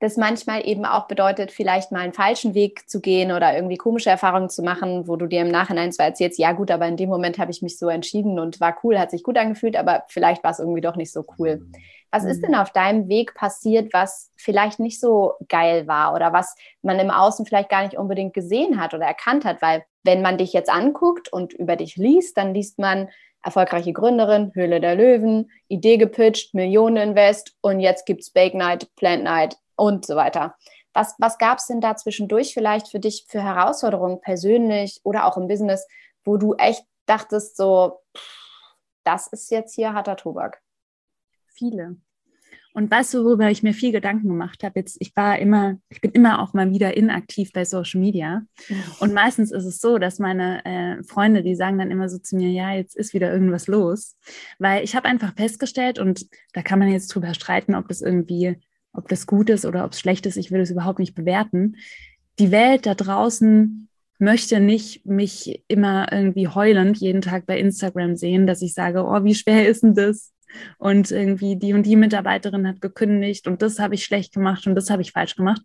das manchmal eben auch bedeutet, vielleicht mal einen falschen Weg zu gehen oder irgendwie komische Erfahrungen zu machen, wo du dir im Nachhinein zwar erzählst, ja gut, aber in dem Moment habe ich mich so entschieden und war cool, hat sich gut angefühlt, aber vielleicht war es irgendwie doch nicht so cool. Was ist denn mhm. auf deinem Weg passiert, was vielleicht nicht so geil war oder was man im Außen vielleicht gar nicht unbedingt gesehen hat oder erkannt hat? Weil wenn man dich jetzt anguckt und über dich liest, dann liest man erfolgreiche Gründerin, Höhle der Löwen, Idee gepitcht, Millionen invest und jetzt gibt es Bake Night, Plant Night und so weiter. Was, was gab es denn da zwischendurch vielleicht für dich für Herausforderungen persönlich oder auch im Business, wo du echt dachtest, so, das ist jetzt hier harter Tobak? viele. Und weißt du, worüber ich mir viel Gedanken gemacht habe? Jetzt, ich war immer, ich bin immer auch mal wieder inaktiv bei Social Media. Und meistens ist es so, dass meine äh, Freunde, die sagen dann immer so zu mir, ja, jetzt ist wieder irgendwas los. Weil ich habe einfach festgestellt, und da kann man jetzt drüber streiten, ob das irgendwie, ob das gut ist oder ob es schlecht ist, ich will es überhaupt nicht bewerten. Die Welt da draußen möchte nicht mich immer irgendwie heulend jeden Tag bei Instagram sehen, dass ich sage, oh, wie schwer ist denn das? und irgendwie die und die Mitarbeiterin hat gekündigt und das habe ich schlecht gemacht und das habe ich falsch gemacht.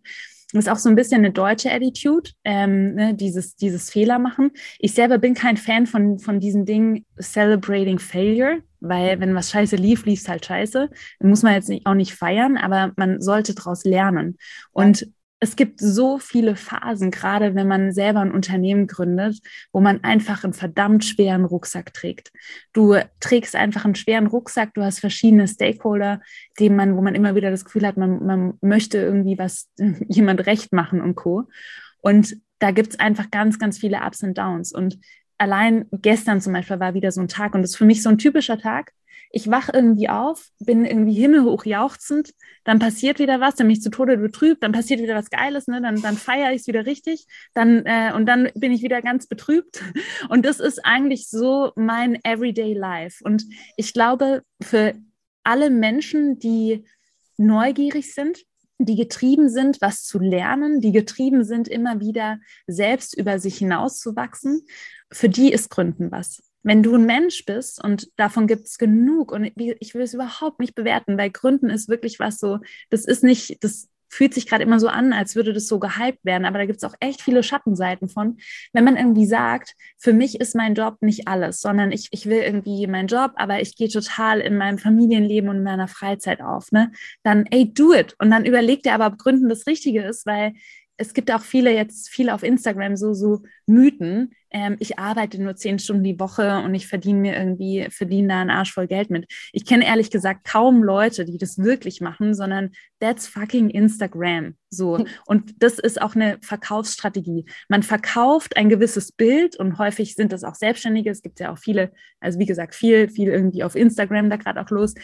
Das ist auch so ein bisschen eine deutsche Attitude, ähm, ne, dieses, dieses Fehler machen. Ich selber bin kein Fan von, von diesen Dingen celebrating failure, weil wenn was scheiße lief, lief es halt scheiße. Dann muss man jetzt nicht, auch nicht feiern, aber man sollte daraus lernen. Und es gibt so viele Phasen, gerade wenn man selber ein Unternehmen gründet, wo man einfach einen verdammt schweren Rucksack trägt. Du trägst einfach einen schweren Rucksack, du hast verschiedene Stakeholder, dem man, wo man immer wieder das Gefühl hat, man, man möchte irgendwie was jemand recht machen und Co. Und da gibt es einfach ganz, ganz viele Ups und Downs. Und allein gestern zum Beispiel war wieder so ein Tag und das ist für mich so ein typischer Tag ich wach irgendwie auf, bin irgendwie himmelhoch jauchzend, dann passiert wieder was, dann mich zu Tode betrübt, dann passiert wieder was Geiles, ne? dann, dann feiere ich es wieder richtig, dann, äh, und dann bin ich wieder ganz betrübt. Und das ist eigentlich so mein Everyday Life. Und ich glaube, für alle Menschen, die neugierig sind, die getrieben sind, was zu lernen, die getrieben sind, immer wieder selbst über sich hinauszuwachsen, für die ist Gründen was wenn du ein Mensch bist und davon gibt es genug und ich will es überhaupt nicht bewerten, weil Gründen ist wirklich was so, das ist nicht, das fühlt sich gerade immer so an, als würde das so gehypt werden. Aber da gibt es auch echt viele Schattenseiten von. Wenn man irgendwie sagt, für mich ist mein Job nicht alles, sondern ich, ich will irgendwie meinen Job, aber ich gehe total in meinem Familienleben und in meiner Freizeit auf, ne? Dann, ey, do it. Und dann überlegt er aber, ob Gründen das Richtige ist, weil es gibt auch viele jetzt, viele auf Instagram so, so Mythen. Ähm, ich arbeite nur zehn Stunden die Woche und ich verdiene mir irgendwie, verdiene da einen Arsch voll Geld mit. Ich kenne ehrlich gesagt kaum Leute, die das wirklich machen, sondern that's fucking Instagram. So. Und das ist auch eine Verkaufsstrategie. Man verkauft ein gewisses Bild und häufig sind das auch Selbstständige. Es gibt ja auch viele, also wie gesagt, viel, viel irgendwie auf Instagram da gerade auch los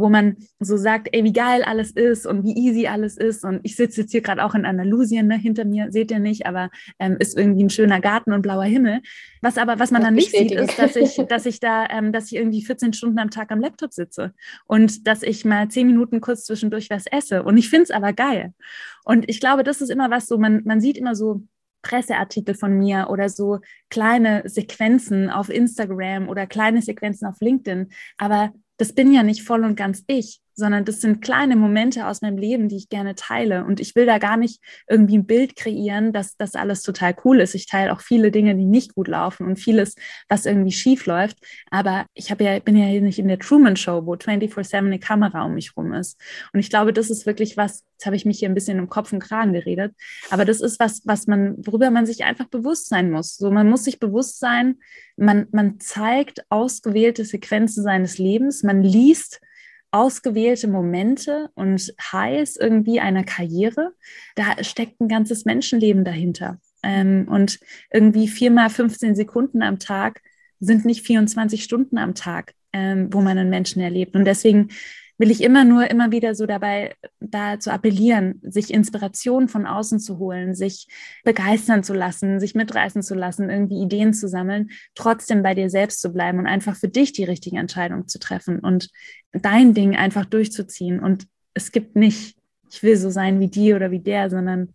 wo man so sagt, ey, wie geil alles ist und wie easy alles ist. Und ich sitze jetzt hier gerade auch in Andalusien, ne, hinter mir, seht ihr nicht, aber ähm, ist irgendwie ein schöner Garten und blauer Himmel. Was aber, was man das dann nicht sieht, ist, dass ich, dass ich da, ähm, dass ich irgendwie 14 Stunden am Tag am Laptop sitze und dass ich mal zehn Minuten kurz zwischendurch was esse. Und ich finde es aber geil. Und ich glaube, das ist immer was so, man, man sieht immer so, Presseartikel von mir oder so kleine Sequenzen auf Instagram oder kleine Sequenzen auf LinkedIn. Aber das bin ja nicht voll und ganz ich, sondern das sind kleine Momente aus meinem Leben, die ich gerne teile. Und ich will da gar nicht irgendwie ein Bild kreieren, dass das alles total cool ist. Ich teile auch viele Dinge, die nicht gut laufen und vieles, was irgendwie schief läuft. Aber ich habe ja, bin ja hier nicht in der Truman Show, wo 24-7 eine Kamera um mich rum ist. Und ich glaube, das ist wirklich was, jetzt habe ich mich hier ein bisschen im Kopf und Kragen geredet, aber das ist was, was man, worüber man sich einfach bewusst sein muss. So, man muss sich bewusst sein, man, man zeigt ausgewählte Sequenzen seines Lebens, man liest ausgewählte Momente und Highs irgendwie einer Karriere, da steckt ein ganzes Menschenleben dahinter. Ähm, und irgendwie viermal 15 Sekunden am Tag sind nicht 24 Stunden am Tag, ähm, wo man einen Menschen erlebt. Und deswegen will ich immer nur immer wieder so dabei da zu appellieren, sich Inspiration von außen zu holen, sich begeistern zu lassen, sich mitreißen zu lassen, irgendwie Ideen zu sammeln, trotzdem bei dir selbst zu bleiben und einfach für dich die richtige Entscheidung zu treffen und dein Ding einfach durchzuziehen. Und es gibt nicht, ich will so sein wie die oder wie der, sondern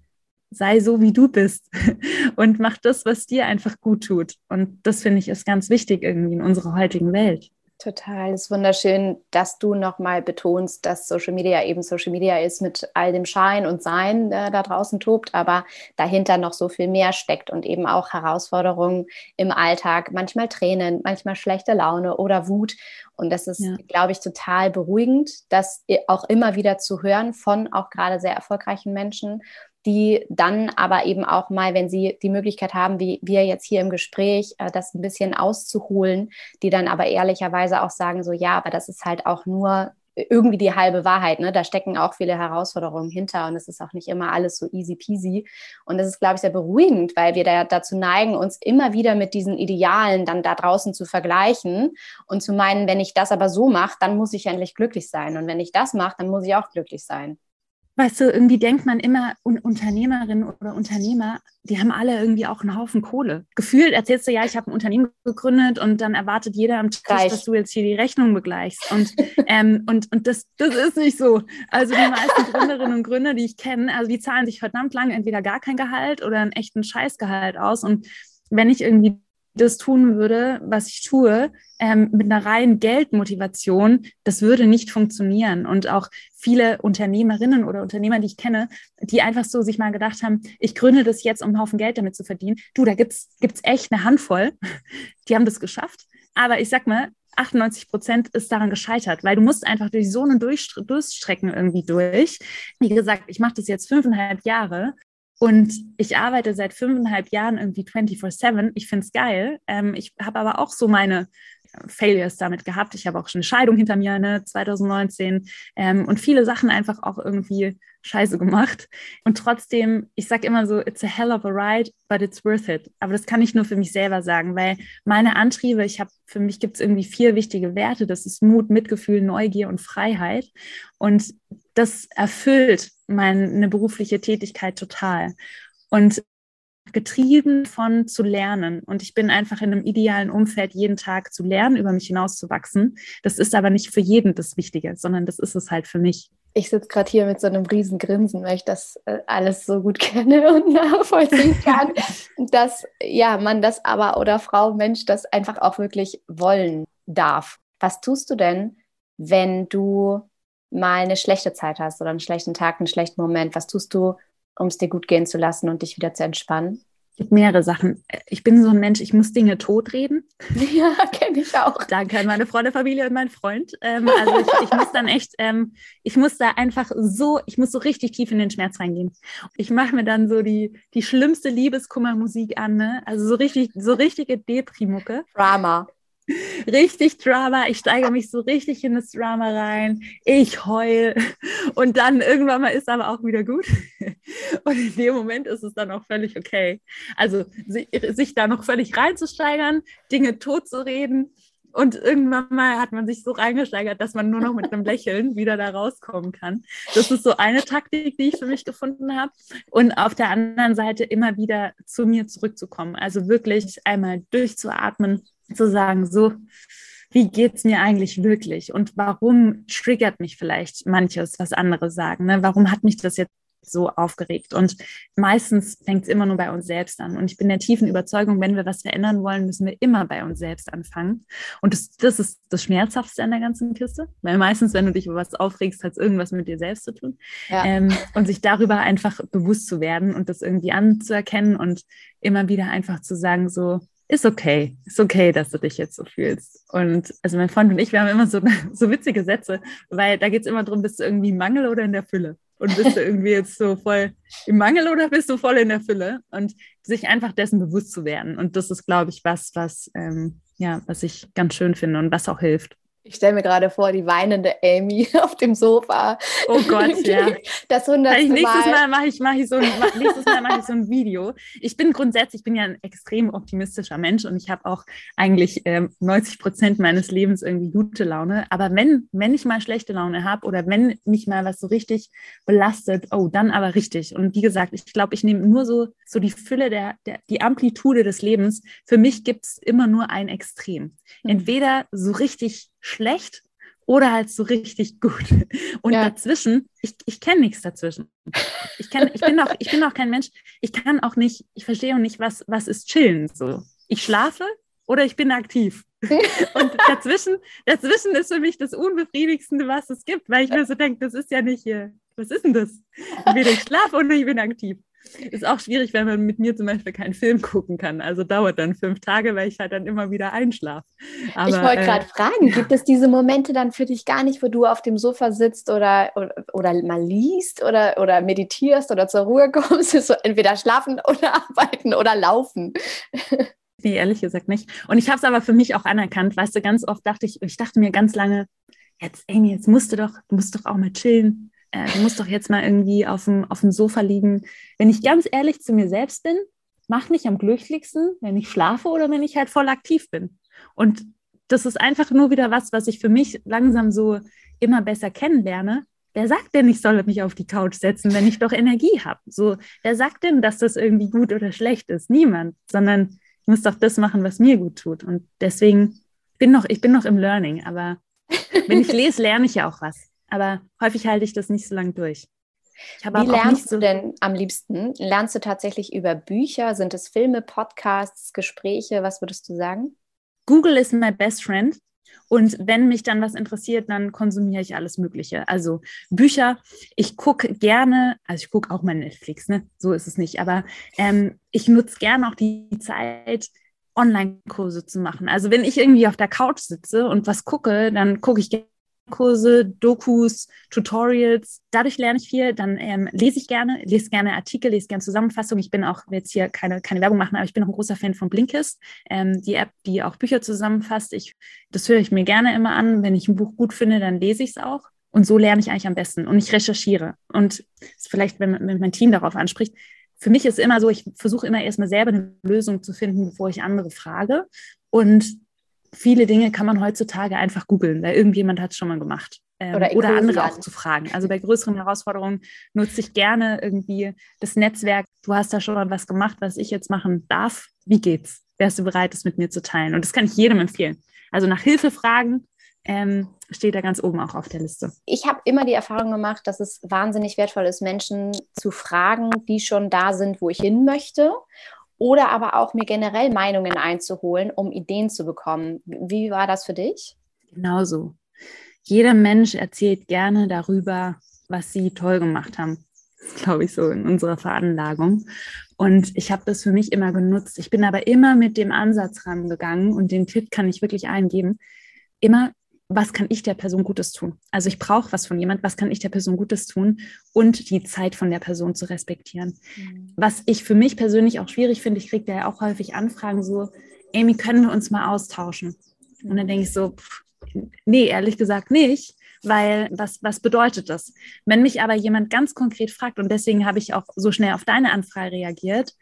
sei so, wie du bist und mach das, was dir einfach gut tut. Und das finde ich ist ganz wichtig irgendwie in unserer heutigen Welt. Total, es ist wunderschön, dass du nochmal betonst, dass Social Media eben Social Media ist mit all dem Schein und Sein, der da draußen tobt, aber dahinter noch so viel mehr steckt und eben auch Herausforderungen im Alltag, manchmal Tränen, manchmal schlechte Laune oder Wut. Und das ist, ja. glaube ich, total beruhigend, das auch immer wieder zu hören von auch gerade sehr erfolgreichen Menschen die dann aber eben auch mal, wenn sie die Möglichkeit haben, wie wir jetzt hier im Gespräch, äh, das ein bisschen auszuholen, die dann aber ehrlicherweise auch sagen, so ja, aber das ist halt auch nur irgendwie die halbe Wahrheit. Ne? Da stecken auch viele Herausforderungen hinter und es ist auch nicht immer alles so easy peasy. Und das ist, glaube ich, sehr beruhigend, weil wir da dazu neigen, uns immer wieder mit diesen Idealen dann da draußen zu vergleichen und zu meinen, wenn ich das aber so mache, dann muss ich endlich glücklich sein. Und wenn ich das mache, dann muss ich auch glücklich sein weißt du, irgendwie denkt man immer, Un Unternehmerinnen oder Unternehmer, die haben alle irgendwie auch einen Haufen Kohle. Gefühlt erzählst du, ja, ich habe ein Unternehmen gegründet und dann erwartet jeder am Tisch, Reich. dass du jetzt hier die Rechnung begleichst. Und, ähm, und, und das, das ist nicht so. Also die meisten Gründerinnen und Gründer, die ich kenne, also die zahlen sich verdammt lange entweder gar kein Gehalt oder einen echten Scheißgehalt aus. Und wenn ich irgendwie das tun würde, was ich tue, ähm, mit einer reinen Geldmotivation, das würde nicht funktionieren. Und auch viele Unternehmerinnen oder Unternehmer, die ich kenne, die einfach so sich mal gedacht haben, ich gründe das jetzt, um einen Haufen Geld damit zu verdienen. Du, da gibt's gibt's echt eine Handvoll, die haben das geschafft. Aber ich sag mal, 98 Prozent ist daran gescheitert, weil du musst einfach durch so eine Durchstrecken irgendwie durch. Wie gesagt, ich mache das jetzt fünfeinhalb Jahre und ich arbeite seit fünfeinhalb Jahren irgendwie 24-7. Ich finde es geil. Ähm, ich habe aber auch so meine Failures damit gehabt. Ich habe auch schon eine Scheidung hinter mir, ne, 2019. Ähm, und viele Sachen einfach auch irgendwie scheiße gemacht. Und trotzdem, ich sage immer so, it's a hell of a ride, but it's worth it. Aber das kann ich nur für mich selber sagen, weil meine Antriebe, ich habe, für mich gibt es irgendwie vier wichtige Werte. Das ist Mut, Mitgefühl, Neugier und Freiheit. Und das erfüllt meine berufliche Tätigkeit total. Und getrieben von zu lernen. Und ich bin einfach in einem idealen Umfeld, jeden Tag zu lernen, über mich hinauszuwachsen. Das ist aber nicht für jeden das Wichtige, sondern das ist es halt für mich. Ich sitze gerade hier mit so einem riesen Grinsen, weil ich das äh, alles so gut kenne und nachvollziehen kann, dass ja man das aber oder Frau, Mensch, das einfach auch wirklich wollen darf. Was tust du denn, wenn du mal eine schlechte Zeit hast oder einen schlechten Tag, einen schlechten Moment, was tust du, um es dir gut gehen zu lassen und dich wieder zu entspannen? Es gibt mehrere Sachen. Ich bin so ein Mensch, ich muss Dinge totreden. Ja, kenne ich auch. Danke an meine Freunde, Familie und mein Freund. Ähm, also ich, ich, muss dann echt, ähm, ich muss da einfach so, ich muss so richtig tief in den Schmerz reingehen. Ich mache mir dann so die, die schlimmste Liebeskummermusik an, ne? Also so richtig, so richtige Deprimucke. Drama richtig Drama. Ich steige mich so richtig in das Drama rein. Ich heul. Und dann irgendwann mal ist aber auch wieder gut. Und in dem Moment ist es dann auch völlig okay. Also sich da noch völlig reinzusteigern, Dinge totzureden. Und irgendwann mal hat man sich so reingesteigert, dass man nur noch mit einem Lächeln wieder da rauskommen kann. Das ist so eine Taktik, die ich für mich gefunden habe. Und auf der anderen Seite immer wieder zu mir zurückzukommen. Also wirklich einmal durchzuatmen, zu sagen, so, wie geht es mir eigentlich wirklich und warum triggert mich vielleicht manches, was andere sagen? Ne? Warum hat mich das jetzt so aufgeregt? Und meistens fängt es immer nur bei uns selbst an. Und ich bin der tiefen Überzeugung, wenn wir was verändern wollen, müssen wir immer bei uns selbst anfangen. Und das, das ist das Schmerzhaftste an der ganzen Kiste, weil meistens, wenn du dich über was aufregst, hat es irgendwas mit dir selbst zu tun. Ja. Ähm, und sich darüber einfach bewusst zu werden und das irgendwie anzuerkennen und immer wieder einfach zu sagen, so, ist okay, ist okay, dass du dich jetzt so fühlst. Und also mein Freund und ich, wir haben immer so, so witzige Sätze, weil da geht es immer darum, bist du irgendwie im Mangel oder in der Fülle? Und bist du irgendwie jetzt so voll im Mangel oder bist du voll in der Fülle? Und sich einfach dessen bewusst zu werden. Und das ist, glaube ich, was, was, ähm, ja, was ich ganz schön finde und was auch hilft. Ich stelle mir gerade vor, die weinende Amy auf dem Sofa. Oh Gott, ja. Das hundertste Mal. Nächstes Mal mache ich, mach ich, so ein, nächstes Mal mach ich so ein Video. Ich bin grundsätzlich, ich bin ja ein extrem optimistischer Mensch und ich habe auch eigentlich ähm, 90 Prozent meines Lebens irgendwie gute Laune. Aber wenn, wenn ich mal schlechte Laune habe oder wenn mich mal was so richtig belastet, oh, dann aber richtig. Und wie gesagt, ich glaube, ich nehme nur so, so die Fülle der, der, die Amplitude des Lebens. Für mich gibt es immer nur ein Extrem. Hm. Entweder so richtig schlecht oder halt so richtig gut. Und ja. dazwischen, ich, ich kenne nichts dazwischen. Ich, kenn, ich, bin auch, ich bin auch kein Mensch, ich kann auch nicht, ich verstehe auch nicht, was, was ist chillen so. Ich schlafe oder ich bin aktiv. Und dazwischen, dazwischen ist für mich das Unbefriedigendste, was es gibt, weil ich mir so denke, das ist ja nicht hier, was ist denn das? Entweder ich schlafe oder ich bin aktiv. Ist auch schwierig, wenn man mit mir zum Beispiel keinen Film gucken kann. Also dauert dann fünf Tage, weil ich halt dann immer wieder einschlafe. Aber, ich wollte gerade äh, fragen, gibt es diese Momente dann für dich gar nicht, wo du auf dem Sofa sitzt oder, oder, oder mal liest oder, oder meditierst oder zur Ruhe kommst? So entweder schlafen oder arbeiten oder laufen. Nee, ehrlich gesagt nicht. Und ich habe es aber für mich auch anerkannt. Weißt du, ganz oft dachte ich, ich dachte mir ganz lange, jetzt, Amy, jetzt musst du doch, du musst doch auch mal chillen äh, du musst doch jetzt mal irgendwie auf dem, auf dem Sofa liegen. Wenn ich ganz ehrlich zu mir selbst bin, macht mich am glücklichsten, wenn ich schlafe oder wenn ich halt voll aktiv bin. Und das ist einfach nur wieder was, was ich für mich langsam so immer besser kennenlerne. Wer sagt denn, ich soll mich auf die Couch setzen, wenn ich doch Energie habe? So, wer sagt denn, dass das irgendwie gut oder schlecht ist? Niemand, sondern ich muss doch das machen, was mir gut tut. Und deswegen bin noch, ich bin noch im Learning, aber wenn ich lese, lerne ich ja auch was aber häufig halte ich das nicht so lange durch. Wie lernst so du denn am liebsten? Lernst du tatsächlich über Bücher? Sind es Filme, Podcasts, Gespräche? Was würdest du sagen? Google ist my best friend. Und wenn mich dann was interessiert, dann konsumiere ich alles Mögliche. Also Bücher, ich gucke gerne, also ich gucke auch mal Netflix, ne? So ist es nicht. Aber ähm, ich nutze gerne auch die Zeit, Online-Kurse zu machen. Also wenn ich irgendwie auf der Couch sitze und was gucke, dann gucke ich gerne Kurse, Dokus, Tutorials. Dadurch lerne ich viel. Dann ähm, lese ich gerne, lese gerne Artikel, lese gerne Zusammenfassungen. Ich bin auch, jetzt hier keine, keine Werbung machen, aber ich bin auch ein großer Fan von Blinkist, ähm, die App, die auch Bücher zusammenfasst. Ich, das höre ich mir gerne immer an. Wenn ich ein Buch gut finde, dann lese ich es auch. Und so lerne ich eigentlich am besten. Und ich recherchiere. Und vielleicht, wenn, wenn mein Team darauf anspricht, für mich ist immer so, ich versuche immer erstmal selber eine Lösung zu finden, bevor ich andere frage. Und viele Dinge kann man heutzutage einfach googeln, weil irgendjemand hat es schon mal gemacht. Ähm, oder, oder andere auch zu fragen. Also bei größeren Herausforderungen nutze ich gerne irgendwie das Netzwerk. Du hast da schon mal was gemacht, was ich jetzt machen darf. Wie geht's? Wärst du bereit, es mit mir zu teilen? Und das kann ich jedem empfehlen. Also nach Hilfe fragen ähm, steht da ganz oben auch auf der Liste. Ich habe immer die Erfahrung gemacht, dass es wahnsinnig wertvoll ist, Menschen zu fragen, die schon da sind, wo ich hin möchte oder aber auch mir generell Meinungen einzuholen, um Ideen zu bekommen. Wie war das für dich? Genauso. jeder Mensch erzählt gerne darüber, was sie toll gemacht haben. glaube ich, so in unserer Veranlagung. Und ich habe das für mich immer genutzt. Ich bin aber immer mit dem Ansatz rangegangen und den Tipp kann ich wirklich eingeben. Immer, was kann ich der Person Gutes tun? Also ich brauche was von jemand, was kann ich der Person Gutes tun und die Zeit von der Person zu respektieren. Mhm. Was ich für mich persönlich auch schwierig finde, ich kriege ja auch häufig Anfragen so, Amy, können wir uns mal austauschen? Und dann denke ich so, pff, nee, ehrlich gesagt nicht, weil was, was bedeutet das? Wenn mich aber jemand ganz konkret fragt, und deswegen habe ich auch so schnell auf deine Anfrage reagiert,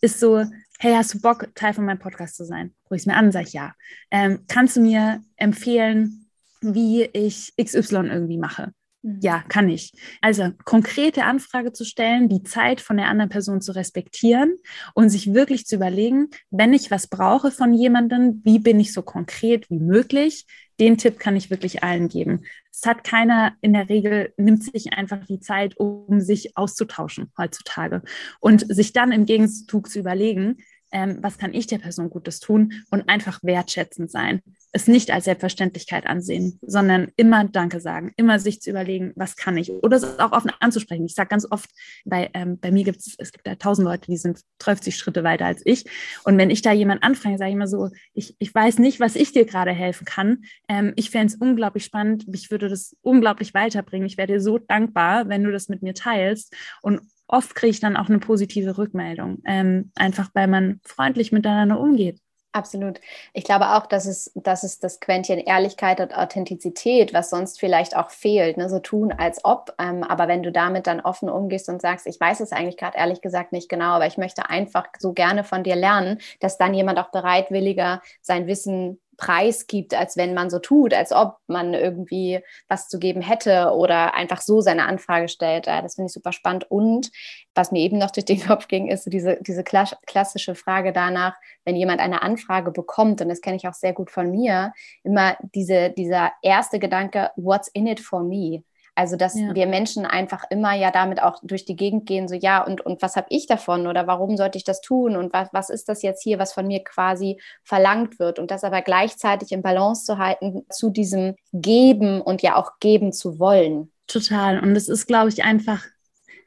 ist so, hey, hast du Bock, Teil von meinem Podcast zu sein? Rufe ich es mir an, sage ich ja. Ähm, kannst du mir empfehlen, wie ich XY irgendwie mache? Mhm. Ja, kann ich. Also konkrete Anfrage zu stellen, die Zeit von der anderen Person zu respektieren und sich wirklich zu überlegen, wenn ich was brauche von jemandem, wie bin ich so konkret wie möglich? Den Tipp kann ich wirklich allen geben. Es hat keiner in der Regel, nimmt sich einfach die Zeit, um sich auszutauschen heutzutage und sich dann im Gegenzug zu überlegen, ähm, was kann ich der Person Gutes tun und einfach wertschätzend sein es nicht als Selbstverständlichkeit ansehen, sondern immer Danke sagen, immer sich zu überlegen, was kann ich oder es auch offen anzusprechen. Ich sage ganz oft, bei, ähm, bei mir gibt es, es gibt da tausend Leute, die sind 30 Schritte weiter als ich. Und wenn ich da jemand anfange, sage ich immer so, ich, ich weiß nicht, was ich dir gerade helfen kann. Ähm, ich fände es unglaublich spannend, mich würde das unglaublich weiterbringen. Ich wäre dir so dankbar, wenn du das mit mir teilst. Und oft kriege ich dann auch eine positive Rückmeldung, ähm, einfach weil man freundlich miteinander umgeht. Absolut. Ich glaube auch, dass es, dass es das Quäntchen Ehrlichkeit und Authentizität, was sonst vielleicht auch fehlt, ne? so tun als ob. Ähm, aber wenn du damit dann offen umgehst und sagst, ich weiß es eigentlich gerade ehrlich gesagt nicht genau, aber ich möchte einfach so gerne von dir lernen, dass dann jemand auch bereitwilliger sein Wissen preisgibt, als wenn man so tut, als ob man irgendwie was zu geben hätte oder einfach so seine Anfrage stellt. Das finde ich super spannend. Und was mir eben noch durch den Kopf ging, ist diese, diese klassische Frage danach, wenn jemand eine Anfrage bekommt, und das kenne ich auch sehr gut von mir, immer diese, dieser erste Gedanke, what's in it for me? Also, dass ja. wir Menschen einfach immer ja damit auch durch die Gegend gehen, so ja, und, und was habe ich davon oder warum sollte ich das tun und was, was ist das jetzt hier, was von mir quasi verlangt wird und das aber gleichzeitig in Balance zu halten zu diesem Geben und ja auch geben zu wollen. Total. Und es ist, glaube ich, einfach,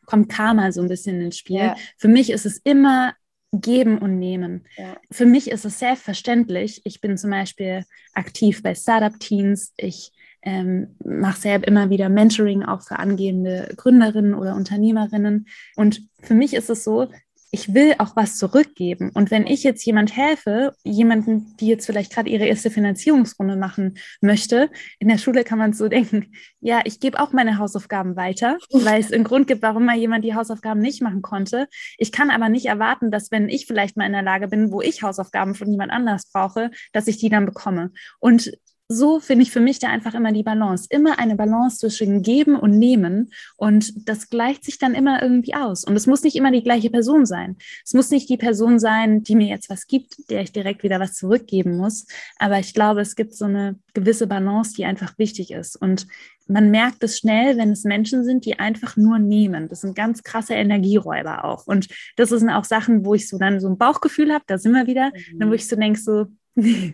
kommt Karma so ein bisschen ins Spiel. Ja. Für mich ist es immer geben und nehmen. Ja. Für mich ist es selbstverständlich. Ich bin zum Beispiel aktiv bei Startup Teens. Ich ähm, mache selber immer wieder Mentoring auch für angehende Gründerinnen oder Unternehmerinnen. Und für mich ist es so, ich will auch was zurückgeben. Und wenn ich jetzt jemand helfe, jemanden, die jetzt vielleicht gerade ihre erste Finanzierungsrunde machen möchte, in der Schule kann man so denken, ja, ich gebe auch meine Hausaufgaben weiter, weil es einen Grund gibt, warum mal jemand die Hausaufgaben nicht machen konnte. Ich kann aber nicht erwarten, dass wenn ich vielleicht mal in der Lage bin, wo ich Hausaufgaben von jemand anders brauche, dass ich die dann bekomme. Und so finde ich für mich da einfach immer die Balance. Immer eine Balance zwischen Geben und Nehmen. Und das gleicht sich dann immer irgendwie aus. Und es muss nicht immer die gleiche Person sein. Es muss nicht die Person sein, die mir jetzt was gibt, der ich direkt wieder was zurückgeben muss. Aber ich glaube, es gibt so eine gewisse Balance, die einfach wichtig ist. Und man merkt es schnell, wenn es Menschen sind, die einfach nur nehmen. Das sind ganz krasse Energieräuber auch. Und das sind auch Sachen, wo ich so dann so ein Bauchgefühl habe, da sind wir wieder, mhm. dann wo ich so denke, so, ähm,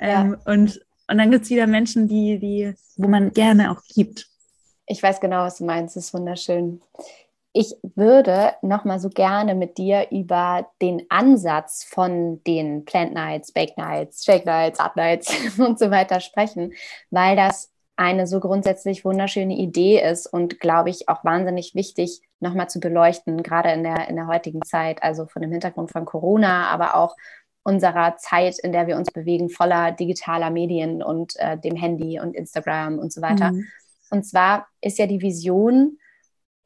ja. und und dann gibt es wieder Menschen, die, die, wo man gerne auch gibt. Ich weiß genau, was du meinst. Das ist wunderschön. Ich würde noch mal so gerne mit dir über den Ansatz von den Plant Nights, Bake Nights, Shake Nights, Art Nights und so weiter sprechen, weil das eine so grundsätzlich wunderschöne Idee ist und glaube ich auch wahnsinnig wichtig nochmal zu beleuchten, gerade in der, in der heutigen Zeit, also von dem Hintergrund von Corona, aber auch unserer Zeit, in der wir uns bewegen, voller digitaler Medien und äh, dem Handy und Instagram und so weiter. Mhm. Und zwar ist ja die Vision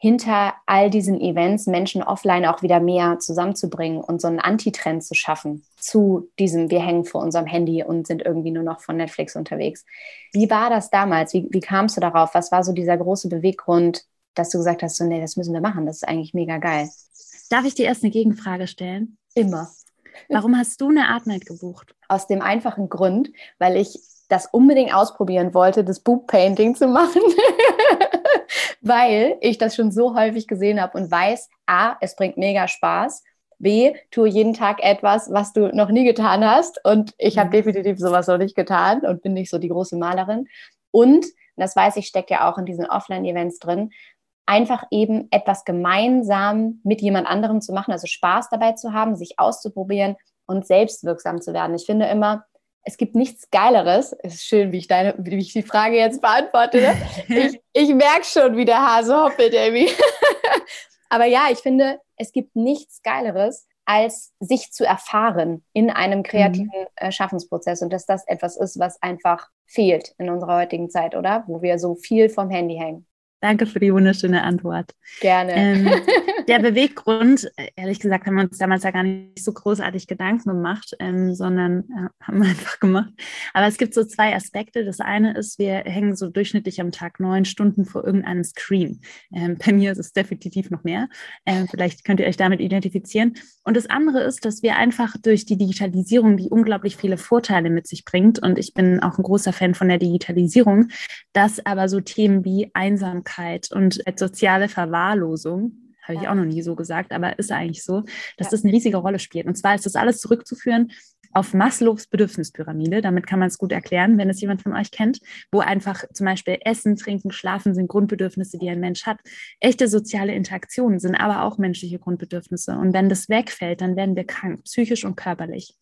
hinter all diesen Events, Menschen offline auch wieder mehr zusammenzubringen und so einen Antitrend zu schaffen zu diesem, wir hängen vor unserem Handy und sind irgendwie nur noch von Netflix unterwegs. Wie war das damals? Wie, wie kamst du darauf? Was war so dieser große Beweggrund, dass du gesagt hast, so, nee, das müssen wir machen, das ist eigentlich mega geil? Darf ich dir erst eine Gegenfrage stellen? Immer. Warum hast du eine Art Night gebucht? Aus dem einfachen Grund, weil ich das unbedingt ausprobieren wollte, das Book Painting zu machen, weil ich das schon so häufig gesehen habe und weiß, a, es bringt mega Spaß, b, tue jeden Tag etwas, was du noch nie getan hast und ich habe mhm. definitiv sowas noch nicht getan und bin nicht so die große Malerin und das weiß ich, steckt ja auch in diesen Offline-Events drin, einfach eben etwas gemeinsam mit jemand anderem zu machen, also Spaß dabei zu haben, sich auszuprobieren und selbstwirksam zu werden. Ich finde immer, es gibt nichts Geileres. Es ist schön, wie ich, deine, wie ich die Frage jetzt beantworte. Ne? Ich, ich merke schon, wie der Hase hoppelt, Amy. Aber ja, ich finde, es gibt nichts Geileres, als sich zu erfahren in einem kreativen mhm. Schaffensprozess und dass das etwas ist, was einfach fehlt in unserer heutigen Zeit, oder? Wo wir so viel vom Handy hängen. Danke für die wunderschöne Antwort. Gerne. Ähm, der Beweggrund, ehrlich gesagt, haben wir uns damals ja gar nicht so großartig Gedanken gemacht, ähm, sondern äh, haben wir einfach gemacht. Aber es gibt so zwei Aspekte. Das eine ist, wir hängen so durchschnittlich am Tag neun Stunden vor irgendeinem Screen. Ähm, bei mir ist es definitiv noch mehr. Ähm, vielleicht könnt ihr euch damit identifizieren. Und das andere ist, dass wir einfach durch die Digitalisierung, die unglaublich viele Vorteile mit sich bringt, und ich bin auch ein großer Fan von der Digitalisierung, dass aber so Themen wie Einsamkeit, Einsamkeit und soziale Verwahrlosung, habe ich auch noch nie so gesagt, aber ist eigentlich so, dass das eine riesige Rolle spielt. Und zwar ist das alles zurückzuführen auf Maslows Bedürfnispyramide. Damit kann man es gut erklären, wenn es jemand von euch kennt, wo einfach zum Beispiel Essen, Trinken, Schlafen sind Grundbedürfnisse, die ein Mensch hat. Echte soziale Interaktionen sind aber auch menschliche Grundbedürfnisse. Und wenn das wegfällt, dann werden wir krank, psychisch und körperlich.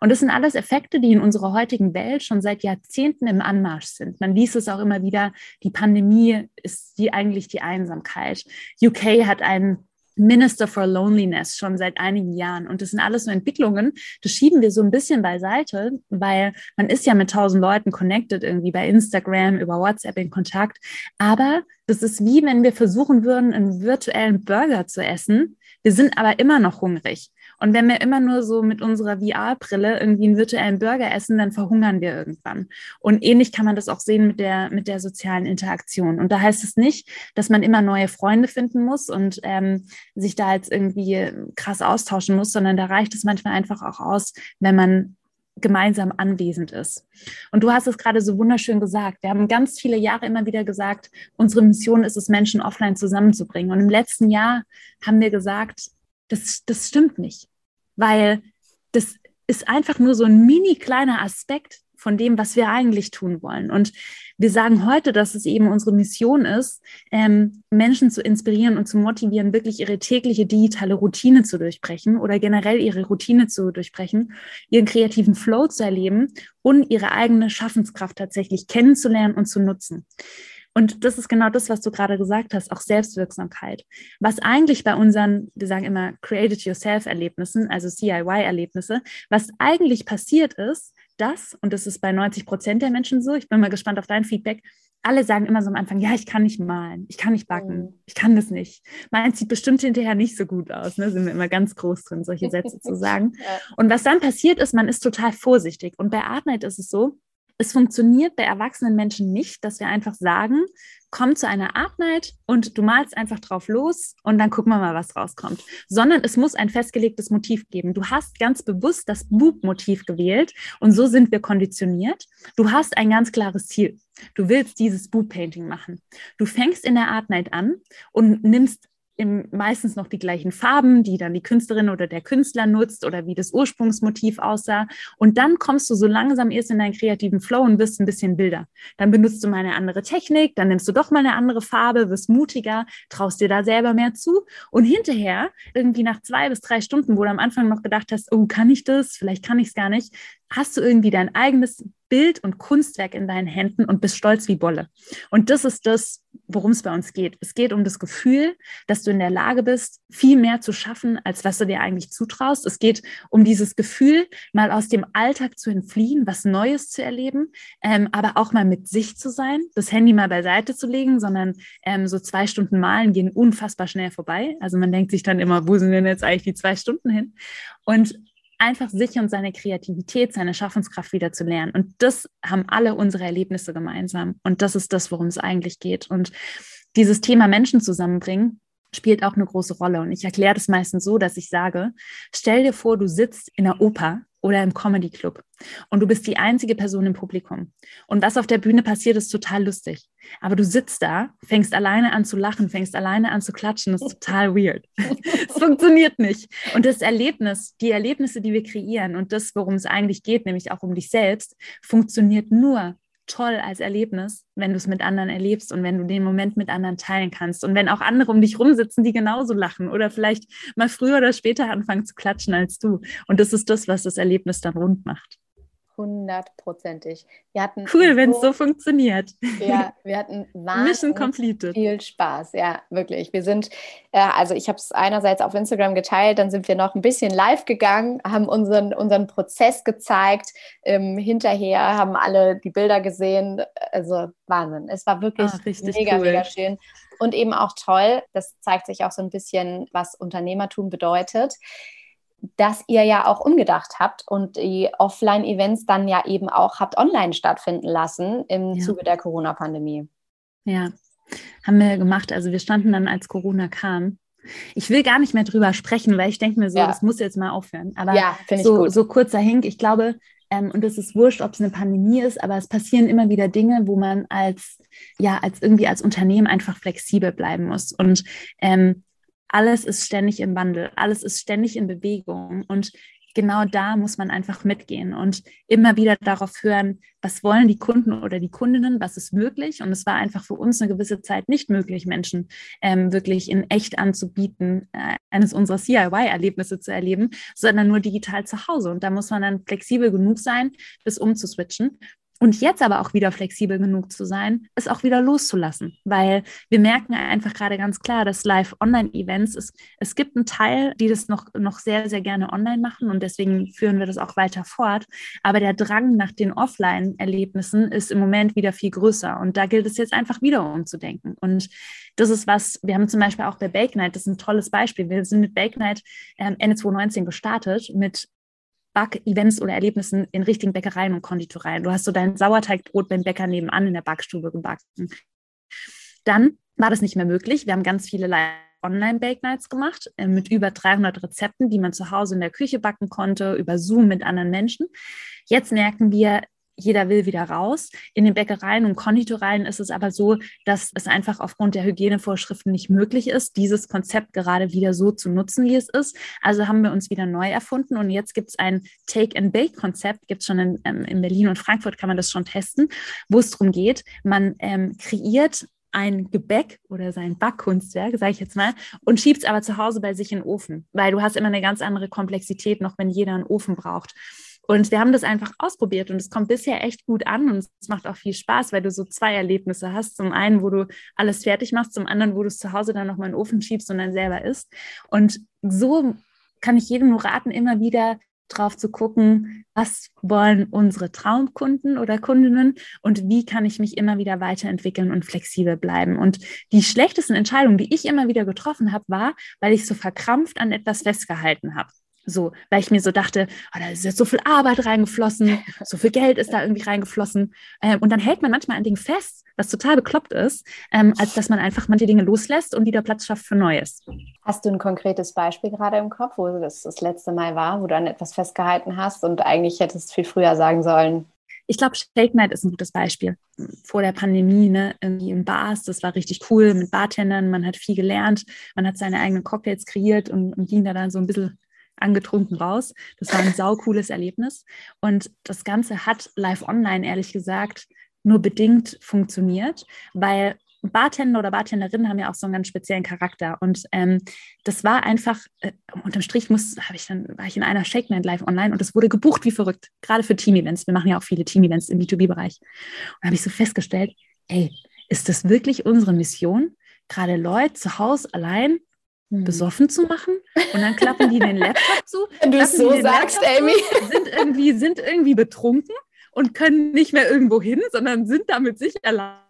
Und das sind alles Effekte, die in unserer heutigen Welt schon seit Jahrzehnten im Anmarsch sind. Man liest es auch immer wieder, die Pandemie ist die eigentlich die Einsamkeit. UK hat einen Minister for Loneliness schon seit einigen Jahren. Und das sind alles so Entwicklungen, das schieben wir so ein bisschen beiseite, weil man ist ja mit tausend Leuten connected, irgendwie bei Instagram, über WhatsApp in Kontakt. Aber das ist wie wenn wir versuchen würden, einen virtuellen Burger zu essen. Wir sind aber immer noch hungrig. Und wenn wir immer nur so mit unserer VR-Brille irgendwie einen virtuellen Burger essen, dann verhungern wir irgendwann. Und ähnlich kann man das auch sehen mit der, mit der sozialen Interaktion. Und da heißt es nicht, dass man immer neue Freunde finden muss und ähm, sich da jetzt irgendwie krass austauschen muss, sondern da reicht es manchmal einfach auch aus, wenn man gemeinsam anwesend ist. Und du hast es gerade so wunderschön gesagt. Wir haben ganz viele Jahre immer wieder gesagt, unsere Mission ist es, Menschen offline zusammenzubringen. Und im letzten Jahr haben wir gesagt, das, das stimmt nicht, weil das ist einfach nur so ein mini kleiner Aspekt von dem, was wir eigentlich tun wollen. Und wir sagen heute, dass es eben unsere Mission ist, ähm, Menschen zu inspirieren und zu motivieren, wirklich ihre tägliche digitale Routine zu durchbrechen oder generell ihre Routine zu durchbrechen, ihren kreativen Flow zu erleben und ihre eigene Schaffenskraft tatsächlich kennenzulernen und zu nutzen. Und das ist genau das, was du gerade gesagt hast, auch Selbstwirksamkeit. Was eigentlich bei unseren, wir sagen immer Create It Yourself Erlebnissen, also CIY Erlebnisse, was eigentlich passiert ist, dass, und das ist bei 90 Prozent der Menschen so, ich bin mal gespannt auf dein Feedback, alle sagen immer so am Anfang, ja, ich kann nicht malen, ich kann nicht backen, mhm. ich kann das nicht. Meins sieht bestimmt hinterher nicht so gut aus, ne? sind wir immer ganz groß drin, solche Sätze zu sagen. Ja. Und was dann passiert ist, man ist total vorsichtig. Und bei Artnight ist es so, es funktioniert bei erwachsenen Menschen nicht, dass wir einfach sagen, komm zu einer Art Night und du malst einfach drauf los und dann gucken wir mal, was rauskommt. Sondern es muss ein festgelegtes Motiv geben. Du hast ganz bewusst das Boob-Motiv gewählt und so sind wir konditioniert. Du hast ein ganz klares Ziel. Du willst dieses Boob-Painting machen. Du fängst in der Art Night an und nimmst im, meistens noch die gleichen Farben, die dann die Künstlerin oder der Künstler nutzt oder wie das Ursprungsmotiv aussah. Und dann kommst du so langsam erst in deinen kreativen Flow und wirst ein bisschen wilder. Dann benutzt du mal eine andere Technik, dann nimmst du doch mal eine andere Farbe, wirst mutiger, traust dir da selber mehr zu. Und hinterher, irgendwie nach zwei bis drei Stunden, wo du am Anfang noch gedacht hast, oh, kann ich das? Vielleicht kann ich es gar nicht, hast du irgendwie dein eigenes Bild und Kunstwerk in deinen Händen und bist stolz wie Bolle. Und das ist das, worum es bei uns geht. Es geht um das Gefühl, dass du in der Lage bist, viel mehr zu schaffen, als was du dir eigentlich zutraust. Es geht um dieses Gefühl, mal aus dem Alltag zu entfliehen, was Neues zu erleben, ähm, aber auch mal mit sich zu sein, das Handy mal beiseite zu legen, sondern ähm, so zwei Stunden Malen gehen unfassbar schnell vorbei. Also man denkt sich dann immer, wo sind denn jetzt eigentlich die zwei Stunden hin? Und einfach sich und seine Kreativität, seine Schaffenskraft wieder zu lernen. Und das haben alle unsere Erlebnisse gemeinsam. Und das ist das, worum es eigentlich geht. Und dieses Thema Menschen zusammenbringen, spielt auch eine große Rolle. Und ich erkläre das meistens so, dass ich sage, stell dir vor, du sitzt in der Oper oder im Comedy Club und du bist die einzige Person im Publikum. Und was auf der Bühne passiert, ist total lustig. Aber du sitzt da, fängst alleine an zu lachen, fängst alleine an zu klatschen, das ist total weird. Es funktioniert nicht. Und das Erlebnis, die Erlebnisse, die wir kreieren und das, worum es eigentlich geht, nämlich auch um dich selbst, funktioniert nur, toll als Erlebnis, wenn du es mit anderen erlebst und wenn du den Moment mit anderen teilen kannst. Und wenn auch andere um dich rumsitzen, die genauso lachen oder vielleicht mal früher oder später anfangen zu klatschen als du. Und das ist das, was das Erlebnis dann rund macht hundertprozentig. Wir hatten cool, wenn es so funktioniert. Ja, wir hatten wahnsinnig viel Spaß. Ja, wirklich. Wir sind, äh, also ich habe es einerseits auf Instagram geteilt, dann sind wir noch ein bisschen live gegangen, haben unseren, unseren Prozess gezeigt. Ähm, hinterher haben alle die Bilder gesehen. Also Wahnsinn. Es war wirklich Ach, mega, cool. mega schön. Und eben auch toll, das zeigt sich auch so ein bisschen, was Unternehmertum bedeutet dass ihr ja auch umgedacht habt und die Offline-Events dann ja eben auch habt online stattfinden lassen im ja. Zuge der Corona-Pandemie. Ja, haben wir gemacht. Also wir standen dann, als Corona kam. Ich will gar nicht mehr drüber sprechen, weil ich denke mir so, ja. das muss jetzt mal aufhören. Aber ja, so, so kurzer Hink, ich glaube, ähm, und es ist wurscht, ob es eine Pandemie ist, aber es passieren immer wieder Dinge, wo man als, ja, als irgendwie als Unternehmen einfach flexibel bleiben muss. Und ähm, alles ist ständig im Wandel, alles ist ständig in Bewegung und genau da muss man einfach mitgehen und immer wieder darauf hören, was wollen die Kunden oder die Kundinnen, was ist möglich. Und es war einfach für uns eine gewisse Zeit nicht möglich, Menschen ähm, wirklich in echt anzubieten, äh, eines unserer CIY-Erlebnisse zu erleben, sondern nur digital zu Hause. Und da muss man dann flexibel genug sein, bis umzuswitchen. Und jetzt aber auch wieder flexibel genug zu sein, es auch wieder loszulassen, weil wir merken einfach gerade ganz klar, dass Live-Online-Events, es, es gibt einen Teil, die das noch, noch sehr, sehr gerne online machen und deswegen führen wir das auch weiter fort. Aber der Drang nach den Offline-Erlebnissen ist im Moment wieder viel größer und da gilt es jetzt einfach wieder umzudenken. Und das ist was, wir haben zum Beispiel auch bei Bake Night, das ist ein tolles Beispiel. Wir sind mit Bake Night ähm, Ende 2019 gestartet mit Back-Events oder Erlebnissen in richtigen Bäckereien und Konditoreien. Du hast so dein Sauerteigbrot beim Bäcker nebenan in der Backstube gebacken. Dann war das nicht mehr möglich. Wir haben ganz viele Online-Bake-Nights gemacht äh, mit über 300 Rezepten, die man zu Hause in der Küche backen konnte, über Zoom mit anderen Menschen. Jetzt merken wir, jeder will wieder raus. In den Bäckereien und Konditoreien ist es aber so, dass es einfach aufgrund der Hygienevorschriften nicht möglich ist, dieses Konzept gerade wieder so zu nutzen, wie es ist. Also haben wir uns wieder neu erfunden und jetzt gibt es ein Take-and-Bake-Konzept, gibt es schon in, ähm, in, Berlin und Frankfurt, kann man das schon testen, wo es darum geht, man ähm, kreiert ein Gebäck oder sein Backkunstwerk, sage ich jetzt mal, und schiebt es aber zu Hause bei sich in den Ofen, weil du hast immer eine ganz andere Komplexität, noch wenn jeder einen Ofen braucht. Und wir haben das einfach ausprobiert und es kommt bisher echt gut an und es macht auch viel Spaß, weil du so zwei Erlebnisse hast. Zum einen, wo du alles fertig machst, zum anderen, wo du es zu Hause dann nochmal in den Ofen schiebst und dann selber isst. Und so kann ich jedem nur raten, immer wieder drauf zu gucken, was wollen unsere Traumkunden oder Kundinnen und wie kann ich mich immer wieder weiterentwickeln und flexibel bleiben. Und die schlechtesten Entscheidungen, die ich immer wieder getroffen habe, war, weil ich so verkrampft an etwas festgehalten habe. So, weil ich mir so dachte, oh, da ist jetzt so viel Arbeit reingeflossen, so viel Geld ist da irgendwie reingeflossen. Ähm, und dann hält man manchmal an Dingen fest, was total bekloppt ist, ähm, als dass man einfach manche Dinge loslässt und wieder Platz schafft für Neues. Hast du ein konkretes Beispiel gerade im Kopf, wo das das letzte Mal war, wo du an etwas festgehalten hast und eigentlich hättest viel früher sagen sollen? Ich glaube, Shake Night ist ein gutes Beispiel. Vor der Pandemie, ne, irgendwie in Bars, das war richtig cool mit Bartendern, man hat viel gelernt, man hat seine eigenen Cocktails kreiert und, und ging da dann so ein bisschen angetrunken raus. Das war ein saucooles Erlebnis. Und das Ganze hat live online, ehrlich gesagt, nur bedingt funktioniert, weil Bartender oder Bartenderinnen haben ja auch so einen ganz speziellen Charakter. Und ähm, das war einfach, äh, unterm Strich muss, ich dann, war ich in einer Shake Night live online und das wurde gebucht wie verrückt, gerade für Team-Events. Wir machen ja auch viele Team-Events im B2B-Bereich. Und da habe ich so festgestellt, ey, ist das wirklich unsere Mission, gerade Leute zu Hause allein hm. besoffen zu machen und dann klappen die den Laptop zu. Wenn du es so sagst, Amy. Zu, sind irgendwie, sind irgendwie betrunken und können nicht mehr irgendwo hin, sondern sind da mit sich alleine.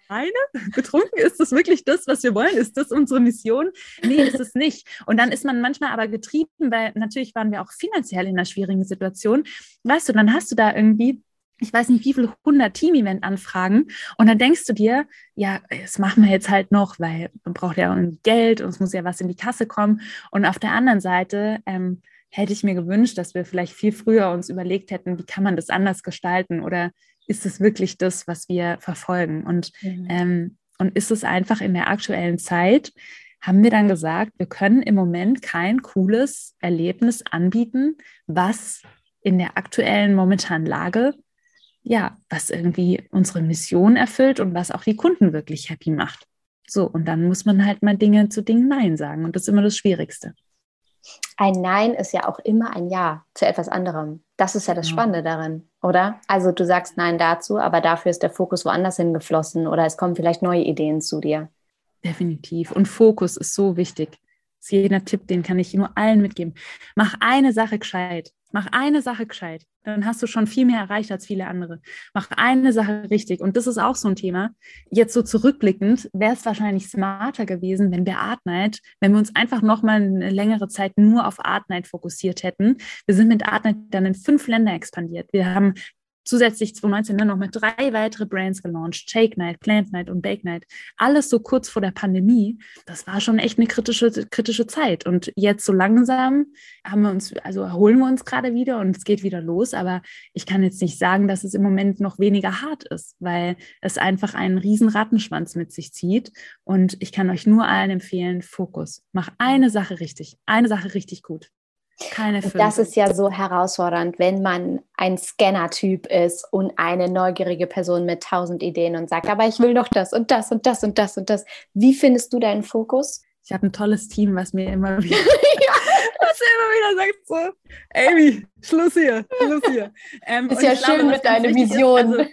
Betrunken ist das wirklich das, was wir wollen? Ist das unsere Mission? Nee, ist es nicht. Und dann ist man manchmal aber getrieben, weil natürlich waren wir auch finanziell in einer schwierigen Situation. Weißt du, dann hast du da irgendwie ich weiß nicht, wie viele hundert Team-Event-Anfragen. Und dann denkst du dir, ja, das machen wir jetzt halt noch, weil man braucht ja Geld und es muss ja was in die Kasse kommen. Und auf der anderen Seite ähm, hätte ich mir gewünscht, dass wir vielleicht viel früher uns überlegt hätten, wie kann man das anders gestalten oder ist es wirklich das, was wir verfolgen? Und, mhm. ähm, und ist es einfach in der aktuellen Zeit, haben wir dann gesagt, wir können im Moment kein cooles Erlebnis anbieten, was in der aktuellen momentanen Lage ja, was irgendwie unsere Mission erfüllt und was auch die Kunden wirklich happy macht. So, und dann muss man halt mal Dinge zu Dingen Nein sagen. Und das ist immer das Schwierigste. Ein Nein ist ja auch immer ein Ja zu etwas anderem. Das ist ja das Spannende darin, oder? Also du sagst Nein dazu, aber dafür ist der Fokus woanders hingeflossen oder es kommen vielleicht neue Ideen zu dir. Definitiv. Und Fokus ist so wichtig. Das ist jeder Tipp, den kann ich nur allen mitgeben. Mach eine Sache gescheit. Mach eine Sache gescheit. Dann hast du schon viel mehr erreicht als viele andere. Mach eine Sache richtig. Und das ist auch so ein Thema. Jetzt so zurückblickend wäre es wahrscheinlich smarter gewesen, wenn wir Art Night, wenn wir uns einfach nochmal eine längere Zeit nur auf Art Night fokussiert hätten. Wir sind mit Art Night dann in fünf Länder expandiert. Wir haben zusätzlich 2019 dann noch mit drei weitere Brands gelauncht. Shake Night, Plant Night und Bake Night. Alles so kurz vor der Pandemie. Das war schon echt eine kritische, kritische Zeit. Und jetzt so langsam haben wir uns, also erholen wir uns gerade wieder und es geht wieder los. Aber ich kann jetzt nicht sagen, dass es im Moment noch weniger hart ist, weil es einfach einen riesen Rattenschwanz mit sich zieht. Und ich kann euch nur allen empfehlen, Fokus. Mach eine Sache richtig, eine Sache richtig gut. Keine fünf. Das ist ja so herausfordernd, wenn man ein Scanner-Typ ist und eine neugierige Person mit tausend Ideen und sagt, aber ich will noch das und das und das und das und das. Wie findest du deinen Fokus? Ich habe ein tolles Team, was mir immer wieder, ja. was immer wieder sagt so, Amy, Schluss hier, Schluss hier. Ähm, ist ja schön glaube, mit deiner Vision. Also,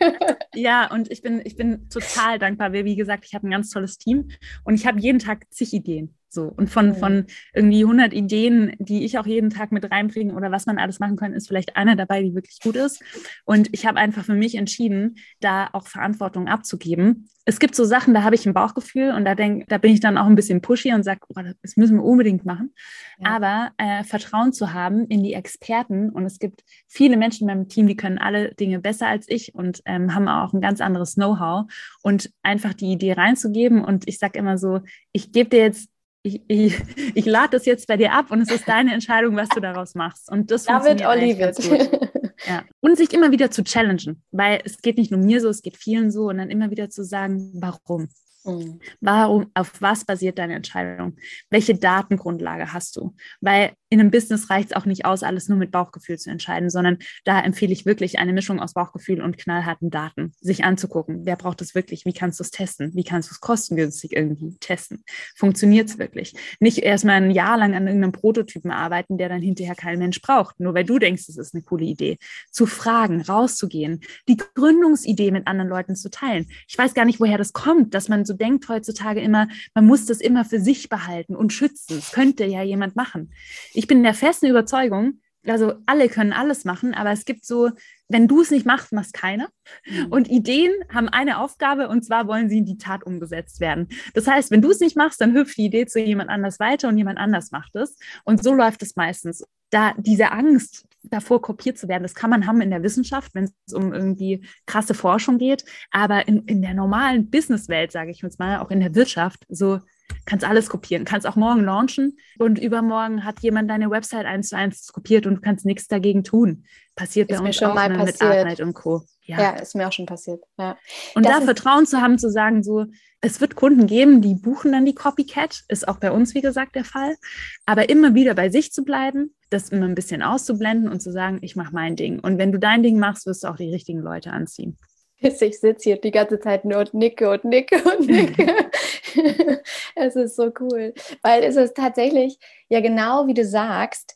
ja, und ich bin, ich bin total dankbar, weil wie gesagt, ich habe ein ganz tolles Team und ich habe jeden Tag zig Ideen. So. Und von, mhm. von irgendwie 100 Ideen, die ich auch jeden Tag mit reinbringe oder was man alles machen kann, ist vielleicht einer dabei, die wirklich gut ist. Und ich habe einfach für mich entschieden, da auch Verantwortung abzugeben. Es gibt so Sachen, da habe ich ein Bauchgefühl und da, denk, da bin ich dann auch ein bisschen pushy und sage, oh, das müssen wir unbedingt machen. Ja. Aber äh, Vertrauen zu haben in die Experten und es gibt viele Menschen in meinem Team, die können alle Dinge besser als ich und ähm, haben auch ein ganz anderes Know-how und einfach die Idee reinzugeben und ich sage immer so, ich gebe dir jetzt ich, ich, ich lade das jetzt bei dir ab und es ist deine Entscheidung, was du daraus machst. Und das David Olivet. Ja. Und sich immer wieder zu challengen, weil es geht nicht nur mir so, es geht vielen so und dann immer wieder zu sagen, warum? Mhm. Warum, auf was basiert deine Entscheidung? Welche Datengrundlage hast du? Weil in einem Business reicht es auch nicht aus, alles nur mit Bauchgefühl zu entscheiden, sondern da empfehle ich wirklich eine Mischung aus Bauchgefühl und knallharten Daten, sich anzugucken. Wer braucht es wirklich? Wie kannst du es testen? Wie kannst du es kostengünstig irgendwie testen? Funktioniert es wirklich? Nicht erstmal ein Jahr lang an irgendeinem Prototypen arbeiten, der dann hinterher kein Mensch braucht, nur weil du denkst, es ist eine coole Idee. Zu fragen, rauszugehen, die Gründungsidee mit anderen Leuten zu teilen. Ich weiß gar nicht, woher das kommt, dass man so denkt heutzutage immer, man muss das immer für sich behalten und schützen. Das könnte ja jemand machen. Ich bin der festen Überzeugung, also alle können alles machen, aber es gibt so, wenn du es nicht machst, machst keiner. Mhm. Und Ideen haben eine Aufgabe und zwar wollen sie in die Tat umgesetzt werden. Das heißt, wenn du es nicht machst, dann hüpft die Idee zu jemand anders weiter und jemand anders macht es. Und so läuft es meistens. Da diese Angst davor, kopiert zu werden, das kann man haben in der Wissenschaft, wenn es um irgendwie krasse Forschung geht. Aber in, in der normalen Businesswelt, sage ich jetzt mal, auch in der Wirtschaft, so kannst alles kopieren, kannst auch morgen launchen und übermorgen hat jemand deine Website eins zu eins kopiert und du kannst nichts dagegen tun. Passiert ist bei uns schon auch mal ne, passiert. mit Artnight und Co. Ja. ja. ist mir auch schon passiert. Ja. Und das da Vertrauen zu haben, zu sagen, so, es wird Kunden geben, die buchen dann die Copycat, ist auch bei uns, wie gesagt, der Fall. Aber immer wieder bei sich zu bleiben, das immer ein bisschen auszublenden und zu sagen, ich mache mein Ding. Und wenn du dein Ding machst, wirst du auch die richtigen Leute anziehen. Ich sitze hier die ganze Zeit nur und nicke und nicke und nicke. es ist so cool, weil es ist tatsächlich ja genau wie du sagst,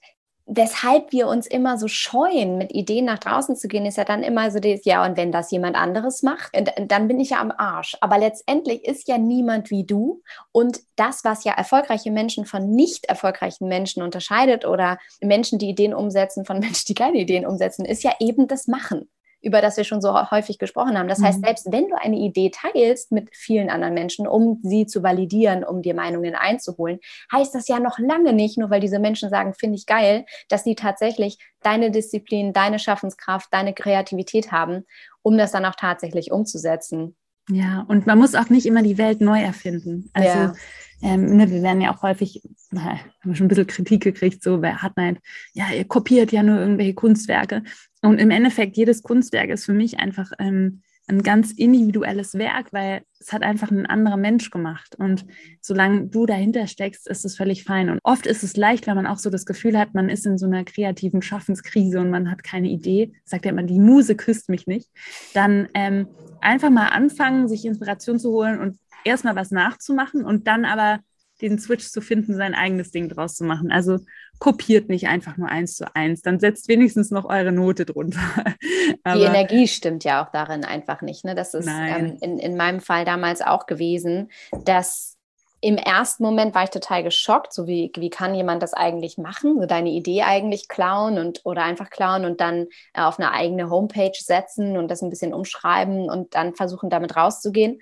weshalb wir uns immer so scheuen, mit Ideen nach draußen zu gehen, ist ja dann immer so das, ja, und wenn das jemand anderes macht, dann bin ich ja am Arsch. Aber letztendlich ist ja niemand wie du. Und das, was ja erfolgreiche Menschen von nicht erfolgreichen Menschen unterscheidet oder Menschen, die Ideen umsetzen, von Menschen, die keine Ideen umsetzen, ist ja eben das Machen über das wir schon so häufig gesprochen haben. Das mhm. heißt, selbst wenn du eine Idee teilst mit vielen anderen Menschen, um sie zu validieren, um dir Meinungen einzuholen, heißt das ja noch lange nicht, nur weil diese Menschen sagen, finde ich geil, dass sie tatsächlich deine Disziplin, deine Schaffenskraft, deine Kreativität haben, um das dann auch tatsächlich umzusetzen. Ja, und man muss auch nicht immer die Welt neu erfinden. Also ja. ähm, ne, wir werden ja auch häufig, na, haben wir schon ein bisschen Kritik gekriegt, so hat nein, ja, ihr kopiert ja nur irgendwelche Kunstwerke. Und im Endeffekt, jedes Kunstwerk ist für mich einfach ähm, ein ganz individuelles Werk, weil es hat einfach ein anderer Mensch gemacht. Und solange du dahinter steckst, ist es völlig fein. Und oft ist es leicht, wenn man auch so das Gefühl hat, man ist in so einer kreativen Schaffenskrise und man hat keine Idee, sagt ja immer, die Muse küsst mich nicht, dann ähm, einfach mal anfangen, sich Inspiration zu holen und erstmal was nachzumachen und dann aber den Switch zu finden, sein eigenes Ding draus zu machen. Also kopiert nicht einfach nur eins zu eins, dann setzt wenigstens noch eure Note drunter. die Energie stimmt ja auch darin einfach nicht. Ne? Das ist ähm, in, in meinem Fall damals auch gewesen, dass im ersten Moment war ich total geschockt, so wie, wie kann jemand das eigentlich machen, so deine Idee eigentlich klauen und oder einfach klauen und dann äh, auf eine eigene Homepage setzen und das ein bisschen umschreiben und dann versuchen, damit rauszugehen.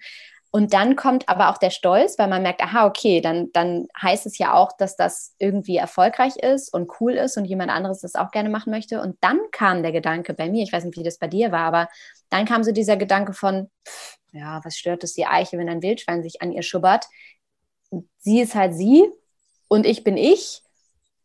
Und dann kommt aber auch der Stolz, weil man merkt, aha, okay, dann, dann heißt es ja auch, dass das irgendwie erfolgreich ist und cool ist und jemand anderes das auch gerne machen möchte. Und dann kam der Gedanke bei mir, ich weiß nicht, wie das bei dir war, aber dann kam so dieser Gedanke von, ja, was stört es die Eiche, wenn ein Wildschwein sich an ihr schubbert? Sie ist halt sie und ich bin ich.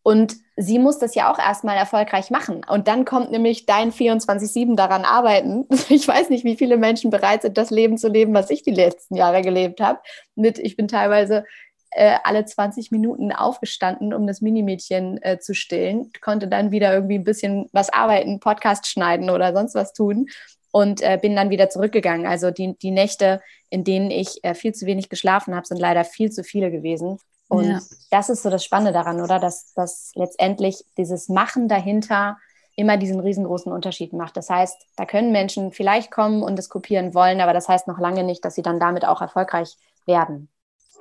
Und sie muss das ja auch erstmal erfolgreich machen. Und dann kommt nämlich dein 24-7 daran arbeiten. Ich weiß nicht, wie viele Menschen bereit sind, das Leben zu leben, was ich die letzten Jahre gelebt habe. Mit, ich bin teilweise äh, alle 20 Minuten aufgestanden, um das Minimädchen äh, zu stillen, konnte dann wieder irgendwie ein bisschen was arbeiten, Podcast schneiden oder sonst was tun und äh, bin dann wieder zurückgegangen. Also die, die Nächte, in denen ich äh, viel zu wenig geschlafen habe, sind leider viel zu viele gewesen. Und ja. das ist so das Spannende daran, oder? Dass, dass letztendlich dieses Machen dahinter immer diesen riesengroßen Unterschied macht. Das heißt, da können Menschen vielleicht kommen und es kopieren wollen, aber das heißt noch lange nicht, dass sie dann damit auch erfolgreich werden.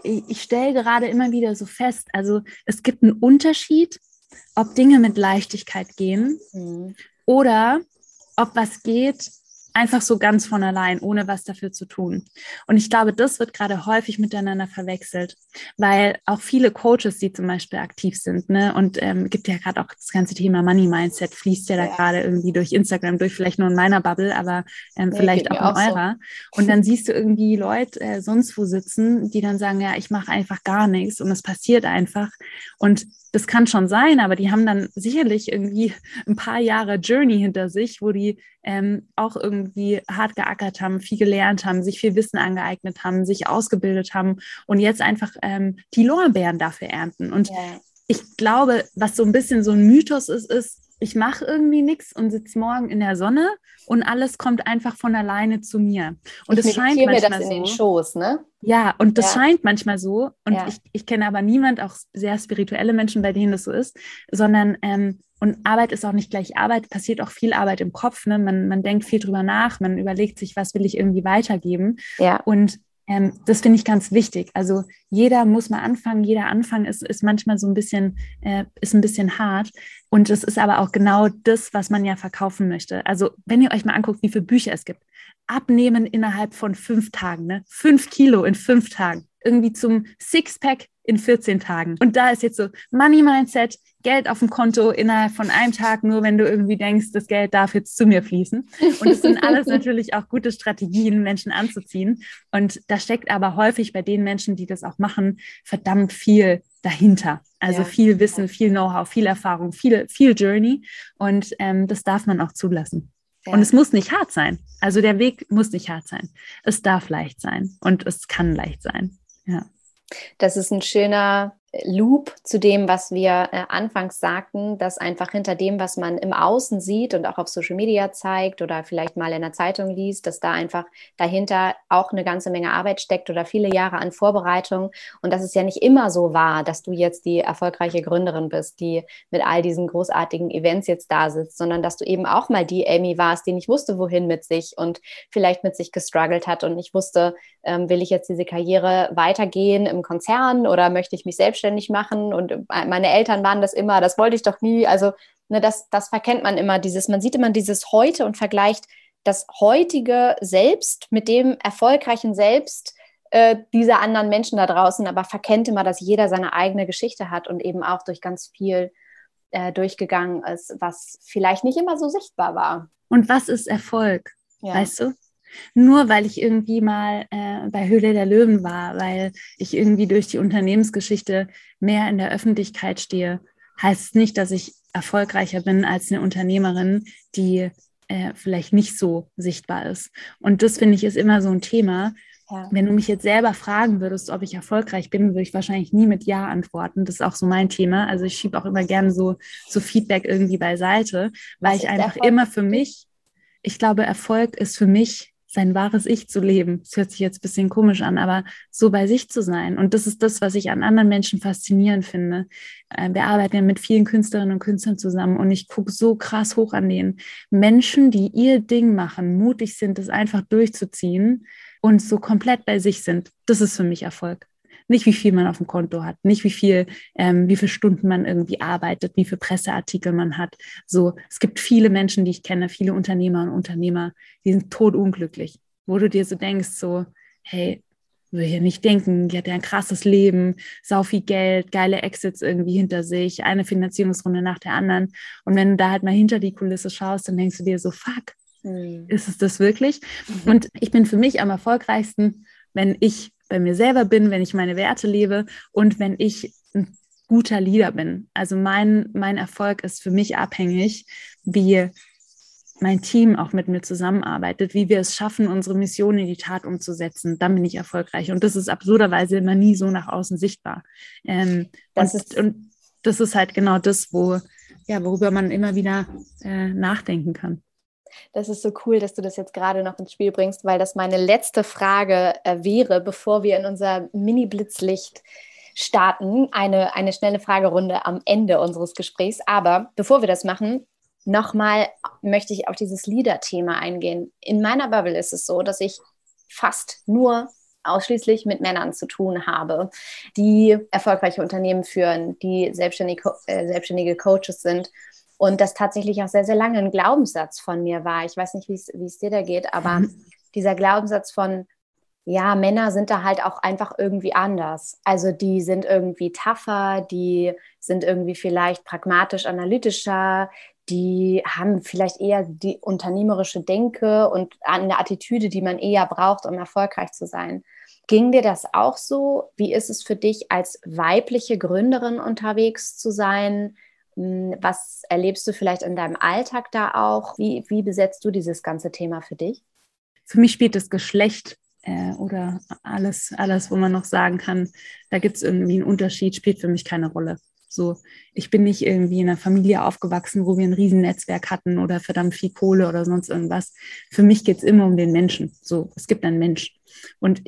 Ich, ich stelle gerade immer wieder so fest, also es gibt einen Unterschied, ob Dinge mit Leichtigkeit gehen mhm. oder ob was geht, einfach so ganz von allein, ohne was dafür zu tun. Und ich glaube, das wird gerade häufig miteinander verwechselt, weil auch viele Coaches, die zum Beispiel aktiv sind, ne, und ähm, gibt ja gerade auch das ganze Thema Money Mindset, fließt ja da ja. gerade irgendwie durch Instagram, durch vielleicht nur in meiner Bubble, aber ähm, nee, vielleicht auch in auch eurer. So. Und dann siehst du irgendwie Leute äh, sonst wo sitzen, die dann sagen, ja, ich mache einfach gar nichts und es passiert einfach. Und das kann schon sein, aber die haben dann sicherlich irgendwie ein paar Jahre Journey hinter sich, wo die ähm, auch irgendwie hart geackert haben, viel gelernt haben, sich viel Wissen angeeignet haben, sich ausgebildet haben und jetzt einfach ähm, die Lorbeeren dafür ernten. Und ja. ich glaube, was so ein bisschen so ein Mythos ist, ist, ich mache irgendwie nichts und sitze morgen in der Sonne und alles kommt einfach von alleine zu mir. Und es scheint manchmal mir das in so, den Schoß, ne? Ja, und das ja. scheint manchmal so. Und ja. ich, ich kenne aber niemand, auch sehr spirituelle Menschen, bei denen das so ist, sondern ähm, und Arbeit ist auch nicht gleich Arbeit, passiert auch viel Arbeit im Kopf. Ne? Man, man denkt viel drüber nach, man überlegt sich, was will ich irgendwie weitergeben. Ja. Und ähm, das finde ich ganz wichtig. Also jeder muss mal anfangen. Jeder Anfang ist, ist manchmal so ein bisschen, äh, ist ein bisschen hart. Und es ist aber auch genau das, was man ja verkaufen möchte. Also wenn ihr euch mal anguckt, wie viele Bücher es gibt. Abnehmen innerhalb von fünf Tagen, ne? Fünf Kilo in fünf Tagen. Irgendwie zum Sixpack in 14 Tagen. Und da ist jetzt so Money Mindset, Geld auf dem Konto innerhalb von einem Tag, nur wenn du irgendwie denkst, das Geld darf jetzt zu mir fließen. Und es sind alles natürlich auch gute Strategien, Menschen anzuziehen. Und da steckt aber häufig bei den Menschen, die das auch machen, verdammt viel dahinter. Also ja. viel Wissen, viel Know-how, viel Erfahrung, viel, viel Journey. Und ähm, das darf man auch zulassen. Ja. Und es muss nicht hart sein. Also der Weg muss nicht hart sein. Es darf leicht sein und es kann leicht sein. Ja. Das ist ein schöner Loop zu dem, was wir äh, anfangs sagten, dass einfach hinter dem, was man im Außen sieht und auch auf Social Media zeigt oder vielleicht mal in der Zeitung liest, dass da einfach dahinter auch eine ganze Menge Arbeit steckt oder viele Jahre an Vorbereitung. Und dass es ja nicht immer so war, dass du jetzt die erfolgreiche Gründerin bist, die mit all diesen großartigen Events jetzt da sitzt, sondern dass du eben auch mal die Amy warst, die nicht wusste, wohin mit sich und vielleicht mit sich gestruggelt hat und nicht wusste, ähm, will ich jetzt diese Karriere weitergehen im Konzern oder möchte ich mich selbst selbstständig machen und meine Eltern waren das immer, das wollte ich doch nie. Also ne, das, das verkennt man immer, dieses, man sieht immer dieses Heute und vergleicht das heutige Selbst mit dem erfolgreichen Selbst äh, dieser anderen Menschen da draußen, aber verkennt immer, dass jeder seine eigene Geschichte hat und eben auch durch ganz viel äh, durchgegangen ist, was vielleicht nicht immer so sichtbar war. Und was ist Erfolg? Ja. Weißt du? Nur weil ich irgendwie mal äh, bei Höhle der Löwen war, weil ich irgendwie durch die Unternehmensgeschichte mehr in der Öffentlichkeit stehe, heißt es nicht, dass ich erfolgreicher bin als eine Unternehmerin, die äh, vielleicht nicht so sichtbar ist. Und das finde ich ist immer so ein Thema. Ja. Wenn du mich jetzt selber fragen würdest, ob ich erfolgreich bin, würde ich wahrscheinlich nie mit Ja antworten. Das ist auch so mein Thema. Also ich schiebe auch immer gerne so, so Feedback irgendwie beiseite, weil Was ich einfach immer für mich, ich glaube, Erfolg ist für mich sein wahres Ich zu leben. Das hört sich jetzt ein bisschen komisch an, aber so bei sich zu sein. Und das ist das, was ich an anderen Menschen faszinierend finde. Äh, wir arbeiten ja mit vielen Künstlerinnen und Künstlern zusammen und ich gucke so krass hoch an den Menschen, die ihr Ding machen, mutig sind, das einfach durchzuziehen und so komplett bei sich sind. Das ist für mich Erfolg. Nicht wie viel man auf dem Konto hat, nicht wie viel, ähm, wie viele Stunden man irgendwie arbeitet, wie viele Presseartikel man hat. So, es gibt viele Menschen, die ich kenne, viele Unternehmer und Unternehmer, die sind totunglücklich, wo du dir so denkst, so, hey, will hier nicht denken, die hat ja ein krasses Leben, sau viel Geld, geile Exits irgendwie hinter sich, eine Finanzierungsrunde nach der anderen. Und wenn du da halt mal hinter die Kulisse schaust, dann denkst du dir so, fuck, mhm. ist es das wirklich? Mhm. Und ich bin für mich am erfolgreichsten, wenn ich bei mir selber bin, wenn ich meine Werte lebe und wenn ich ein guter Leader bin. Also mein, mein Erfolg ist für mich abhängig, wie mein Team auch mit mir zusammenarbeitet, wie wir es schaffen, unsere Mission in die Tat umzusetzen, dann bin ich erfolgreich. Und das ist absurderweise immer nie so nach außen sichtbar. Ähm, das und, ist und das ist halt genau das, wo, ja, worüber man immer wieder äh, nachdenken kann. Das ist so cool, dass du das jetzt gerade noch ins Spiel bringst, weil das meine letzte Frage äh, wäre, bevor wir in unser Mini-Blitzlicht starten. Eine, eine schnelle Fragerunde am Ende unseres Gesprächs. Aber bevor wir das machen, nochmal möchte ich auf dieses Leader-Thema eingehen. In meiner Bubble ist es so, dass ich fast nur ausschließlich mit Männern zu tun habe, die erfolgreiche Unternehmen führen, die selbstständige, äh, selbstständige Coaches sind und das tatsächlich auch sehr, sehr lange ein Glaubenssatz von mir war. Ich weiß nicht, wie es dir da geht, aber mhm. dieser Glaubenssatz von, ja, Männer sind da halt auch einfach irgendwie anders. Also die sind irgendwie tougher, die sind irgendwie vielleicht pragmatisch analytischer, die haben vielleicht eher die unternehmerische Denke und eine Attitüde, die man eher braucht, um erfolgreich zu sein. Ging dir das auch so? Wie ist es für dich, als weibliche Gründerin unterwegs zu sein? Hm, was erlebst du vielleicht in deinem Alltag da auch? Wie, wie besetzt du dieses ganze Thema für dich? Für mich spielt das Geschlecht äh, oder alles, alles, wo man noch sagen kann, da gibt es irgendwie einen Unterschied, spielt für mich keine Rolle. So, ich bin nicht irgendwie in einer Familie aufgewachsen, wo wir ein Riesennetzwerk hatten oder verdammt viel Kohle oder sonst irgendwas. Für mich geht es immer um den Menschen. So, es gibt einen Mensch. Und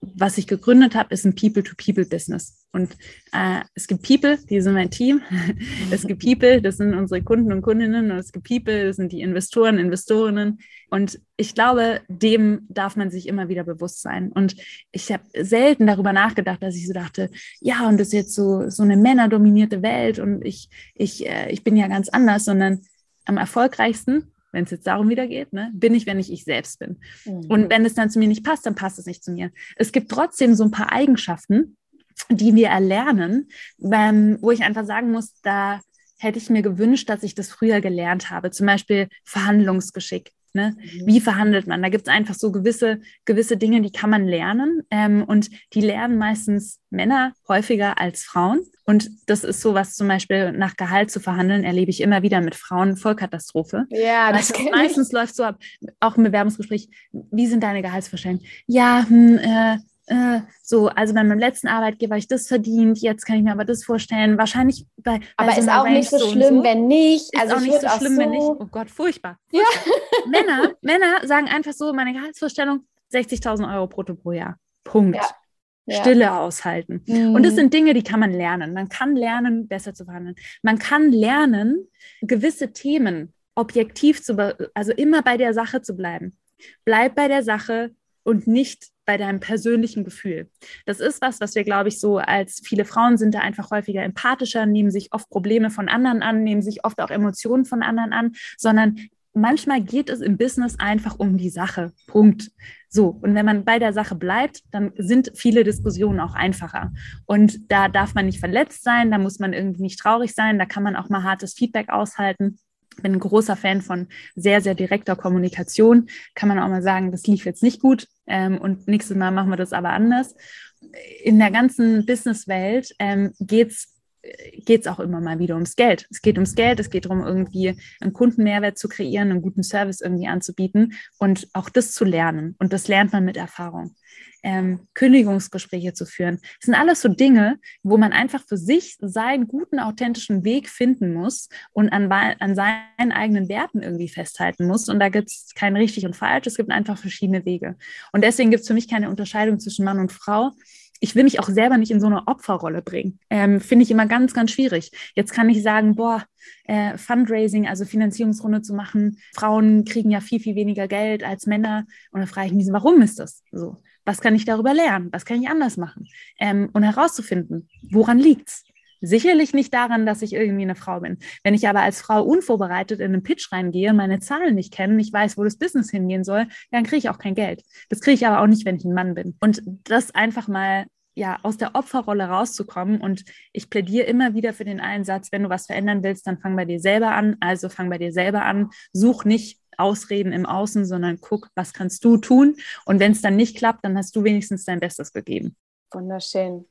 was ich gegründet habe, ist ein People-to-People-Business. Und äh, es gibt People, die sind mein Team. es gibt People, das sind unsere Kunden und Kundinnen. Und es gibt People, das sind die Investoren, Investorinnen. Und ich glaube, dem darf man sich immer wieder bewusst sein. Und ich habe selten darüber nachgedacht, dass ich so dachte, ja, und das ist jetzt so, so eine männerdominierte Welt und ich, ich, äh, ich bin ja ganz anders, sondern am erfolgreichsten wenn es jetzt darum wieder geht, ne, bin ich, wenn ich ich selbst bin. Mhm. Und wenn es dann zu mir nicht passt, dann passt es nicht zu mir. Es gibt trotzdem so ein paar Eigenschaften, die wir erlernen, ähm, wo ich einfach sagen muss, da hätte ich mir gewünscht, dass ich das früher gelernt habe. Zum Beispiel Verhandlungsgeschick. Ne? Mhm. Wie verhandelt man? Da gibt es einfach so gewisse, gewisse Dinge, die kann man lernen. Ähm, und die lernen meistens Männer häufiger als Frauen. Und das ist so was zum Beispiel nach Gehalt zu verhandeln, erlebe ich immer wieder mit Frauen Vollkatastrophe. Ja, das also meistens läuft so ab, auch im Bewerbungsgespräch, wie sind deine Gehaltsvorstellungen? Ja, hm, äh, äh, so, also bei meinem letzten Arbeitgeber habe ich das verdient, jetzt kann ich mir aber das vorstellen. Wahrscheinlich bei. Aber bei ist auch nicht so schlimm, so. wenn nicht. Ist also auch nicht so schlimm, so wenn nicht. Oh Gott, furchtbar. Ja. Männer, Männer sagen einfach so, meine Gehaltsvorstellung 60.000 Euro brutto pro Jahr. Punkt. Ja. Ja. Stille aushalten. Mhm. Und das sind Dinge, die kann man lernen. Man kann lernen, besser zu verhandeln. Man kann lernen, gewisse Themen objektiv zu, also immer bei der Sache zu bleiben. Bleib bei der Sache und nicht bei deinem persönlichen Gefühl. Das ist was, was wir, glaube ich, so als viele Frauen sind da einfach häufiger empathischer, nehmen sich oft Probleme von anderen an, nehmen sich oft auch Emotionen von anderen an, sondern manchmal geht es im Business einfach um die Sache. Punkt. So, und wenn man bei der Sache bleibt, dann sind viele Diskussionen auch einfacher. Und da darf man nicht verletzt sein, da muss man irgendwie nicht traurig sein, da kann man auch mal hartes Feedback aushalten. Ich bin ein großer Fan von sehr, sehr direkter Kommunikation. Kann man auch mal sagen, das lief jetzt nicht gut ähm, und nächstes Mal machen wir das aber anders. In der ganzen Businesswelt ähm, geht es geht es auch immer mal wieder ums Geld. Es geht ums Geld, es geht darum, irgendwie einen Kundenmehrwert zu kreieren, einen guten Service irgendwie anzubieten und auch das zu lernen. Und das lernt man mit Erfahrung ähm, Kündigungsgespräche zu führen. Das sind alles so Dinge, wo man einfach für sich seinen guten, authentischen Weg finden muss und an, an seinen eigenen Werten irgendwie festhalten muss. Und da gibt es kein richtig und falsch, es gibt einfach verschiedene Wege. Und deswegen gibt es für mich keine Unterscheidung zwischen Mann und Frau ich will mich auch selber nicht in so eine Opferrolle bringen. Ähm, Finde ich immer ganz, ganz schwierig. Jetzt kann ich sagen, boah, äh, Fundraising, also Finanzierungsrunde zu machen, Frauen kriegen ja viel, viel weniger Geld als Männer. Und dann frage ich mich, warum ist das so? Was kann ich darüber lernen? Was kann ich anders machen? Ähm, und herauszufinden, woran liegt's? Sicherlich nicht daran, dass ich irgendwie eine Frau bin. Wenn ich aber als Frau unvorbereitet in einen Pitch reingehe, meine Zahlen nicht kenne, nicht weiß, wo das Business hingehen soll, dann kriege ich auch kein Geld. Das kriege ich aber auch nicht, wenn ich ein Mann bin. Und das einfach mal ja, aus der Opferrolle rauszukommen. Und ich plädiere immer wieder für den Einsatz, wenn du was verändern willst, dann fang bei dir selber an. Also fang bei dir selber an. Such nicht Ausreden im Außen, sondern guck, was kannst du tun? Und wenn es dann nicht klappt, dann hast du wenigstens dein Bestes gegeben. Wunderschön.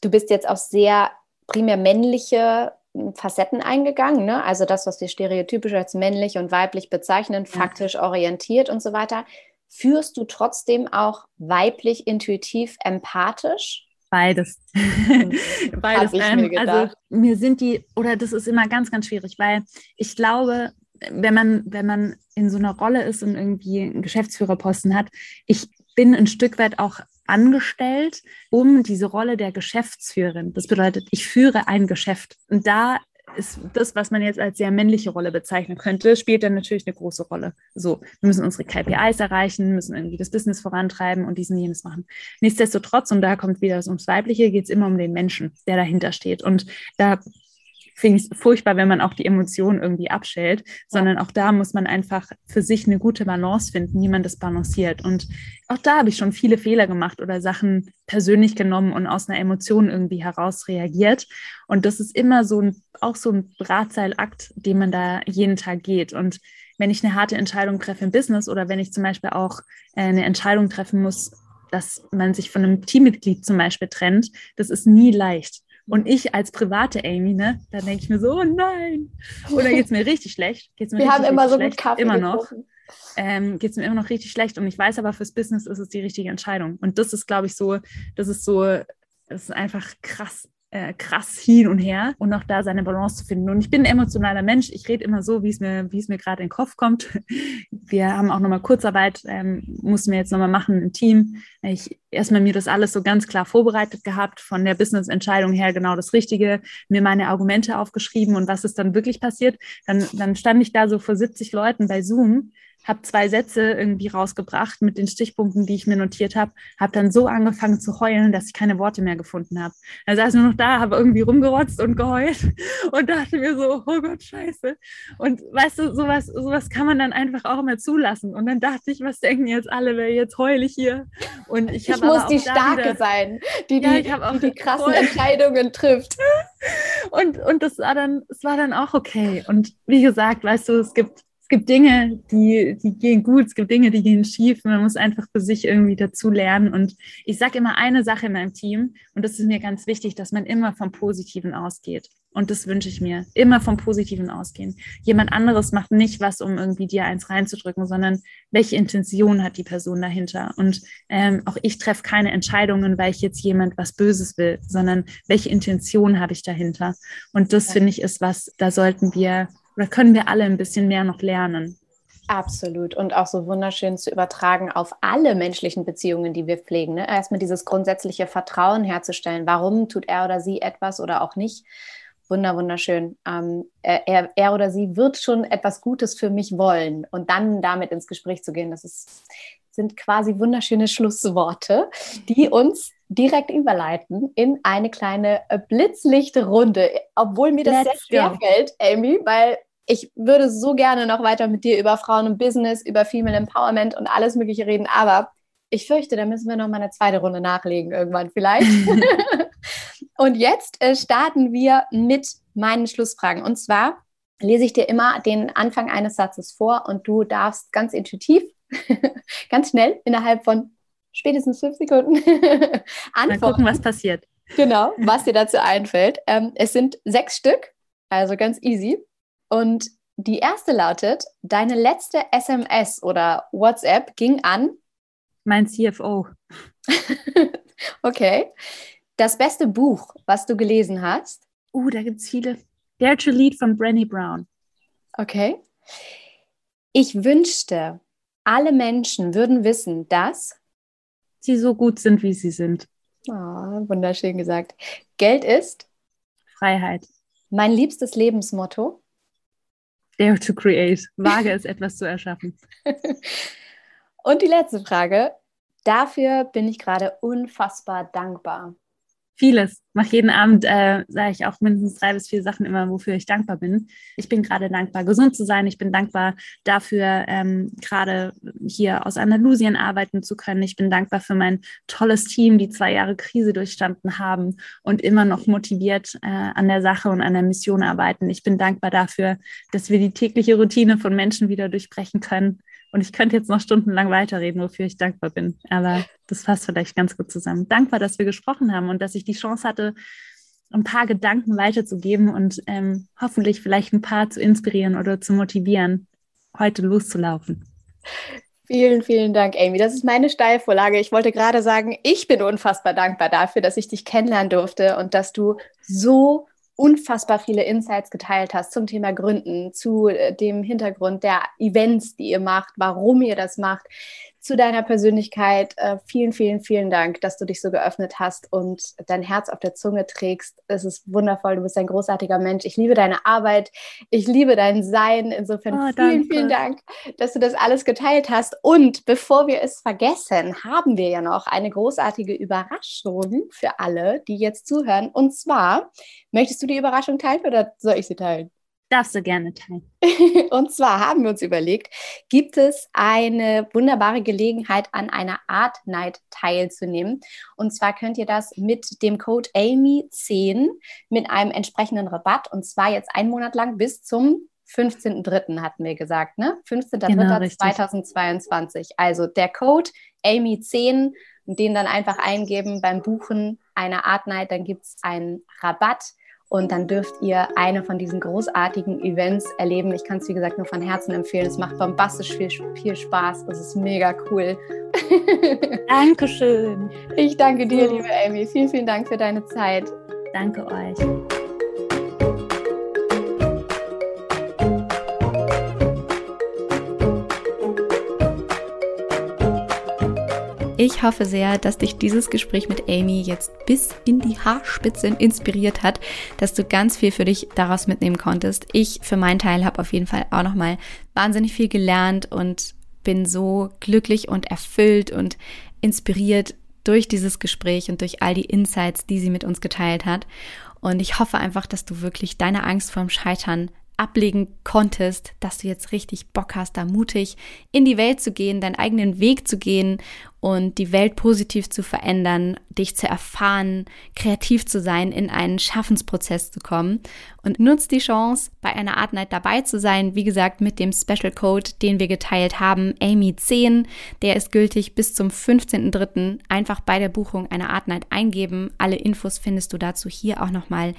Du bist jetzt auf sehr primär männliche hm, Facetten eingegangen, ne? also das, was wir stereotypisch als männlich und weiblich bezeichnen, faktisch ja. orientiert und so weiter. Führst du trotzdem auch weiblich, intuitiv, empathisch? Beides. Beides. Ähm, mir also mir sind die, oder das ist immer ganz, ganz schwierig, weil ich glaube, wenn man, wenn man in so einer Rolle ist und irgendwie einen Geschäftsführerposten hat, ich bin ein Stück weit auch angestellt, um diese Rolle der Geschäftsführerin. Das bedeutet, ich führe ein Geschäft. Und da ist das, was man jetzt als sehr männliche Rolle bezeichnen könnte, spielt dann natürlich eine große Rolle. So, wir müssen unsere KPIs erreichen, müssen irgendwie das Business vorantreiben und diesen jenes machen. Nichtsdestotrotz, und da kommt wieder das ums Weibliche, geht es immer um den Menschen, der dahinter steht. Und da finde ich es furchtbar, wenn man auch die Emotionen irgendwie abschält, sondern auch da muss man einfach für sich eine gute Balance finden, wie man das balanciert. Und auch da habe ich schon viele Fehler gemacht oder Sachen persönlich genommen und aus einer Emotion irgendwie heraus reagiert. Und das ist immer so ein, auch so ein Drahtseilakt, den man da jeden Tag geht. Und wenn ich eine harte Entscheidung treffe im Business oder wenn ich zum Beispiel auch äh, eine Entscheidung treffen muss, dass man sich von einem Teammitglied zum Beispiel trennt, das ist nie leicht. Und ich als private Amy, ne, da denke ich mir so, oh nein. Oder geht es mir richtig schlecht? Geht's mir Wir richtig, haben immer so gut Kaffee Immer noch. Ähm, geht es mir immer noch richtig schlecht. Und ich weiß aber, fürs Business ist es die richtige Entscheidung. Und das ist, glaube ich, so, das ist so, das ist einfach krass äh, krass hin und her und auch da seine Balance zu finden. Und ich bin ein emotionaler Mensch. Ich rede immer so, wie es mir, wie es mir gerade in den Kopf kommt. Wir haben auch nochmal Kurzarbeit, ähm, mussten wir jetzt nochmal machen im Team. Ich erstmal mir das alles so ganz klar vorbereitet gehabt, von der Business-Entscheidung her genau das Richtige, mir meine Argumente aufgeschrieben und was ist dann wirklich passiert. Dann, dann stand ich da so vor 70 Leuten bei Zoom habe zwei Sätze irgendwie rausgebracht mit den Stichpunkten, die ich mir notiert habe, habe dann so angefangen zu heulen, dass ich keine Worte mehr gefunden habe. Dann saß ich nur noch da, habe irgendwie rumgerotzt und geheult und dachte mir so, oh Gott, scheiße. Und weißt du, sowas, sowas kann man dann einfach auch immer zulassen. Und dann dachte ich, was denken jetzt alle, wer jetzt heule ich hier? Und ich, ich muss die Starke wieder, sein, die die, ja, die, die krassen. Entscheidungen trifft. Und, und das war dann, es war dann auch okay. Und wie gesagt, weißt du, es gibt gibt Dinge, die, die gehen gut, es gibt Dinge, die gehen schief. Man muss einfach für sich irgendwie dazu lernen. Und ich sage immer eine Sache in meinem Team, und das ist mir ganz wichtig, dass man immer vom Positiven ausgeht. Und das wünsche ich mir. Immer vom Positiven ausgehen. Jemand anderes macht nicht was, um irgendwie dir eins reinzudrücken, sondern welche Intention hat die Person dahinter? Und ähm, auch ich treffe keine Entscheidungen, weil ich jetzt jemand was Böses will, sondern welche Intention habe ich dahinter? Und das ja. finde ich ist was, da sollten wir oder können wir alle ein bisschen mehr noch lernen? Absolut. Und auch so wunderschön zu übertragen auf alle menschlichen Beziehungen, die wir pflegen. Ne? Erstmal dieses grundsätzliche Vertrauen herzustellen. Warum tut er oder sie etwas oder auch nicht? Wunder, wunderschön. Ähm, er, er oder sie wird schon etwas Gutes für mich wollen und dann damit ins Gespräch zu gehen, das ist, sind quasi wunderschöne Schlussworte, die uns direkt überleiten in eine kleine äh, Blitzlichtrunde, obwohl mir das Let's sehr schwer fällt, Amy, weil ich würde so gerne noch weiter mit dir über Frauen und Business, über Female Empowerment und alles Mögliche reden, aber ich fürchte, da müssen wir noch mal eine zweite Runde nachlegen irgendwann vielleicht. und jetzt äh, starten wir mit meinen Schlussfragen. Und zwar lese ich dir immer den Anfang eines Satzes vor und du darfst ganz intuitiv, ganz schnell innerhalb von spätestens fünf Sekunden antworten. Mal gucken, was passiert. Genau, was dir dazu einfällt. Ähm, es sind sechs Stück, also ganz easy. Und die erste lautet, deine letzte SMS oder WhatsApp ging an. Mein CFO. okay. Das beste Buch, was du gelesen hast. Uh, da gibt es viele. Dare to Lead von Brené Brown. Okay. Ich wünschte, alle Menschen würden wissen, dass sie so gut sind, wie sie sind. Oh, wunderschön gesagt. Geld ist Freiheit. Mein liebstes Lebensmotto. Dare to create. Wage es, etwas zu erschaffen. Und die letzte Frage. Dafür bin ich gerade unfassbar dankbar. Vieles. Mach jeden Abend, äh, sage ich auch mindestens drei bis vier Sachen immer, wofür ich dankbar bin. Ich bin gerade dankbar, gesund zu sein. Ich bin dankbar dafür, ähm, gerade hier aus Andalusien arbeiten zu können. Ich bin dankbar für mein tolles Team, die zwei Jahre Krise durchstanden haben und immer noch motiviert äh, an der Sache und an der Mission arbeiten. Ich bin dankbar dafür, dass wir die tägliche Routine von Menschen wieder durchbrechen können und ich könnte jetzt noch stundenlang weiterreden, wofür ich dankbar bin. Aber das fasst vielleicht ganz gut zusammen. Dankbar, dass wir gesprochen haben und dass ich die Chance hatte, ein paar Gedanken weiterzugeben und ähm, hoffentlich vielleicht ein paar zu inspirieren oder zu motivieren, heute loszulaufen. Vielen, vielen Dank, Amy. Das ist meine Steilvorlage. Ich wollte gerade sagen, ich bin unfassbar dankbar dafür, dass ich dich kennenlernen durfte und dass du so unfassbar viele Insights geteilt hast zum Thema Gründen, zu äh, dem Hintergrund der Events, die ihr macht, warum ihr das macht, zu deiner Persönlichkeit. Äh, vielen, vielen, vielen Dank, dass du dich so geöffnet hast und dein Herz auf der Zunge trägst. Es ist wundervoll. Du bist ein großartiger Mensch. Ich liebe deine Arbeit. Ich liebe dein Sein. Insofern oh, vielen, vielen Dank, dass du das alles geteilt hast. Und bevor wir es vergessen, haben wir ja noch eine großartige Überraschung für alle, die jetzt zuhören. Und zwar, möchtest du die Überraschung teilen oder soll ich sie teilen? Darfst du gerne teilen. Und zwar haben wir uns überlegt, gibt es eine wunderbare Gelegenheit, an einer Art Night teilzunehmen. Und zwar könnt ihr das mit dem Code AMY10 mit einem entsprechenden Rabatt und zwar jetzt einen Monat lang bis zum 15.03. hatten wir gesagt, ne? 15.03.2022. Genau, also der Code AMY10 und den dann einfach eingeben beim Buchen einer Art Night, dann gibt es einen Rabatt und dann dürft ihr eine von diesen großartigen Events erleben. Ich kann es, wie gesagt, nur von Herzen empfehlen. Es macht bombastisch viel, viel Spaß. Es ist mega cool. Dankeschön. Ich danke dir, liebe Amy. Vielen, vielen Dank für deine Zeit. Danke euch. Ich hoffe sehr, dass dich dieses Gespräch mit Amy jetzt bis in die Haarspitzen inspiriert hat, dass du ganz viel für dich daraus mitnehmen konntest. Ich für meinen Teil habe auf jeden Fall auch noch mal wahnsinnig viel gelernt und bin so glücklich und erfüllt und inspiriert durch dieses Gespräch und durch all die Insights, die sie mit uns geteilt hat. Und ich hoffe einfach, dass du wirklich deine Angst vorm Scheitern ablegen konntest, dass du jetzt richtig Bock hast, da mutig in die Welt zu gehen, deinen eigenen Weg zu gehen und die Welt positiv zu verändern, dich zu erfahren, kreativ zu sein, in einen Schaffensprozess zu kommen und nutzt die Chance, bei einer Art Night dabei zu sein. Wie gesagt, mit dem Special Code, den wir geteilt haben, Amy10, der ist gültig bis zum 15.03. Einfach bei der Buchung einer Art Night eingeben. Alle Infos findest du dazu hier auch nochmal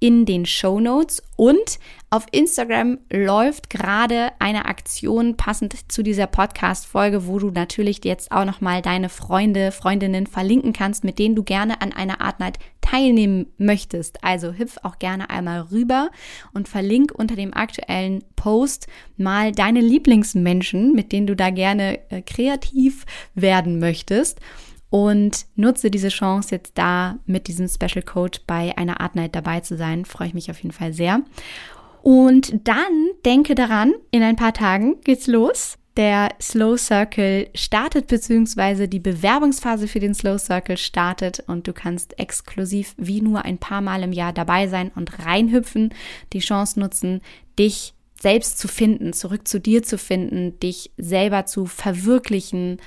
in den Show Notes und auf Instagram läuft gerade eine Aktion passend zu dieser Podcast Folge, wo du natürlich jetzt auch noch mal deine Freunde, Freundinnen verlinken kannst, mit denen du gerne an einer Art Night teilnehmen möchtest. Also hüpf auch gerne einmal rüber und verlink unter dem aktuellen Post mal deine Lieblingsmenschen, mit denen du da gerne äh, kreativ werden möchtest und nutze diese Chance jetzt da mit diesem Special Code bei einer Art Night dabei zu sein. Freue ich mich auf jeden Fall sehr. Und dann denke daran, in ein paar Tagen geht's los. Der Slow Circle startet, beziehungsweise die Bewerbungsphase für den Slow Circle startet und du kannst exklusiv wie nur ein paar Mal im Jahr dabei sein und reinhüpfen, die Chance nutzen, dich selbst zu finden, zurück zu dir zu finden, dich selber zu verwirklichen,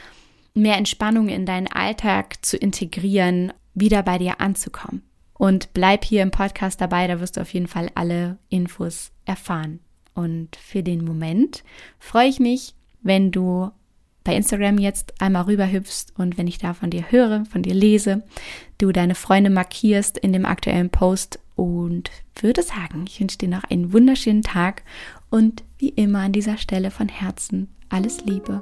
mehr Entspannung in deinen Alltag zu integrieren, wieder bei dir anzukommen. Und bleib hier im Podcast dabei, da wirst du auf jeden Fall alle Infos erfahren. Und für den Moment freue ich mich, wenn du bei Instagram jetzt einmal rüberhüpfst und wenn ich da von dir höre, von dir lese, du deine Freunde markierst in dem aktuellen Post und würde sagen, ich wünsche dir noch einen wunderschönen Tag und wie immer an dieser Stelle von Herzen alles Liebe.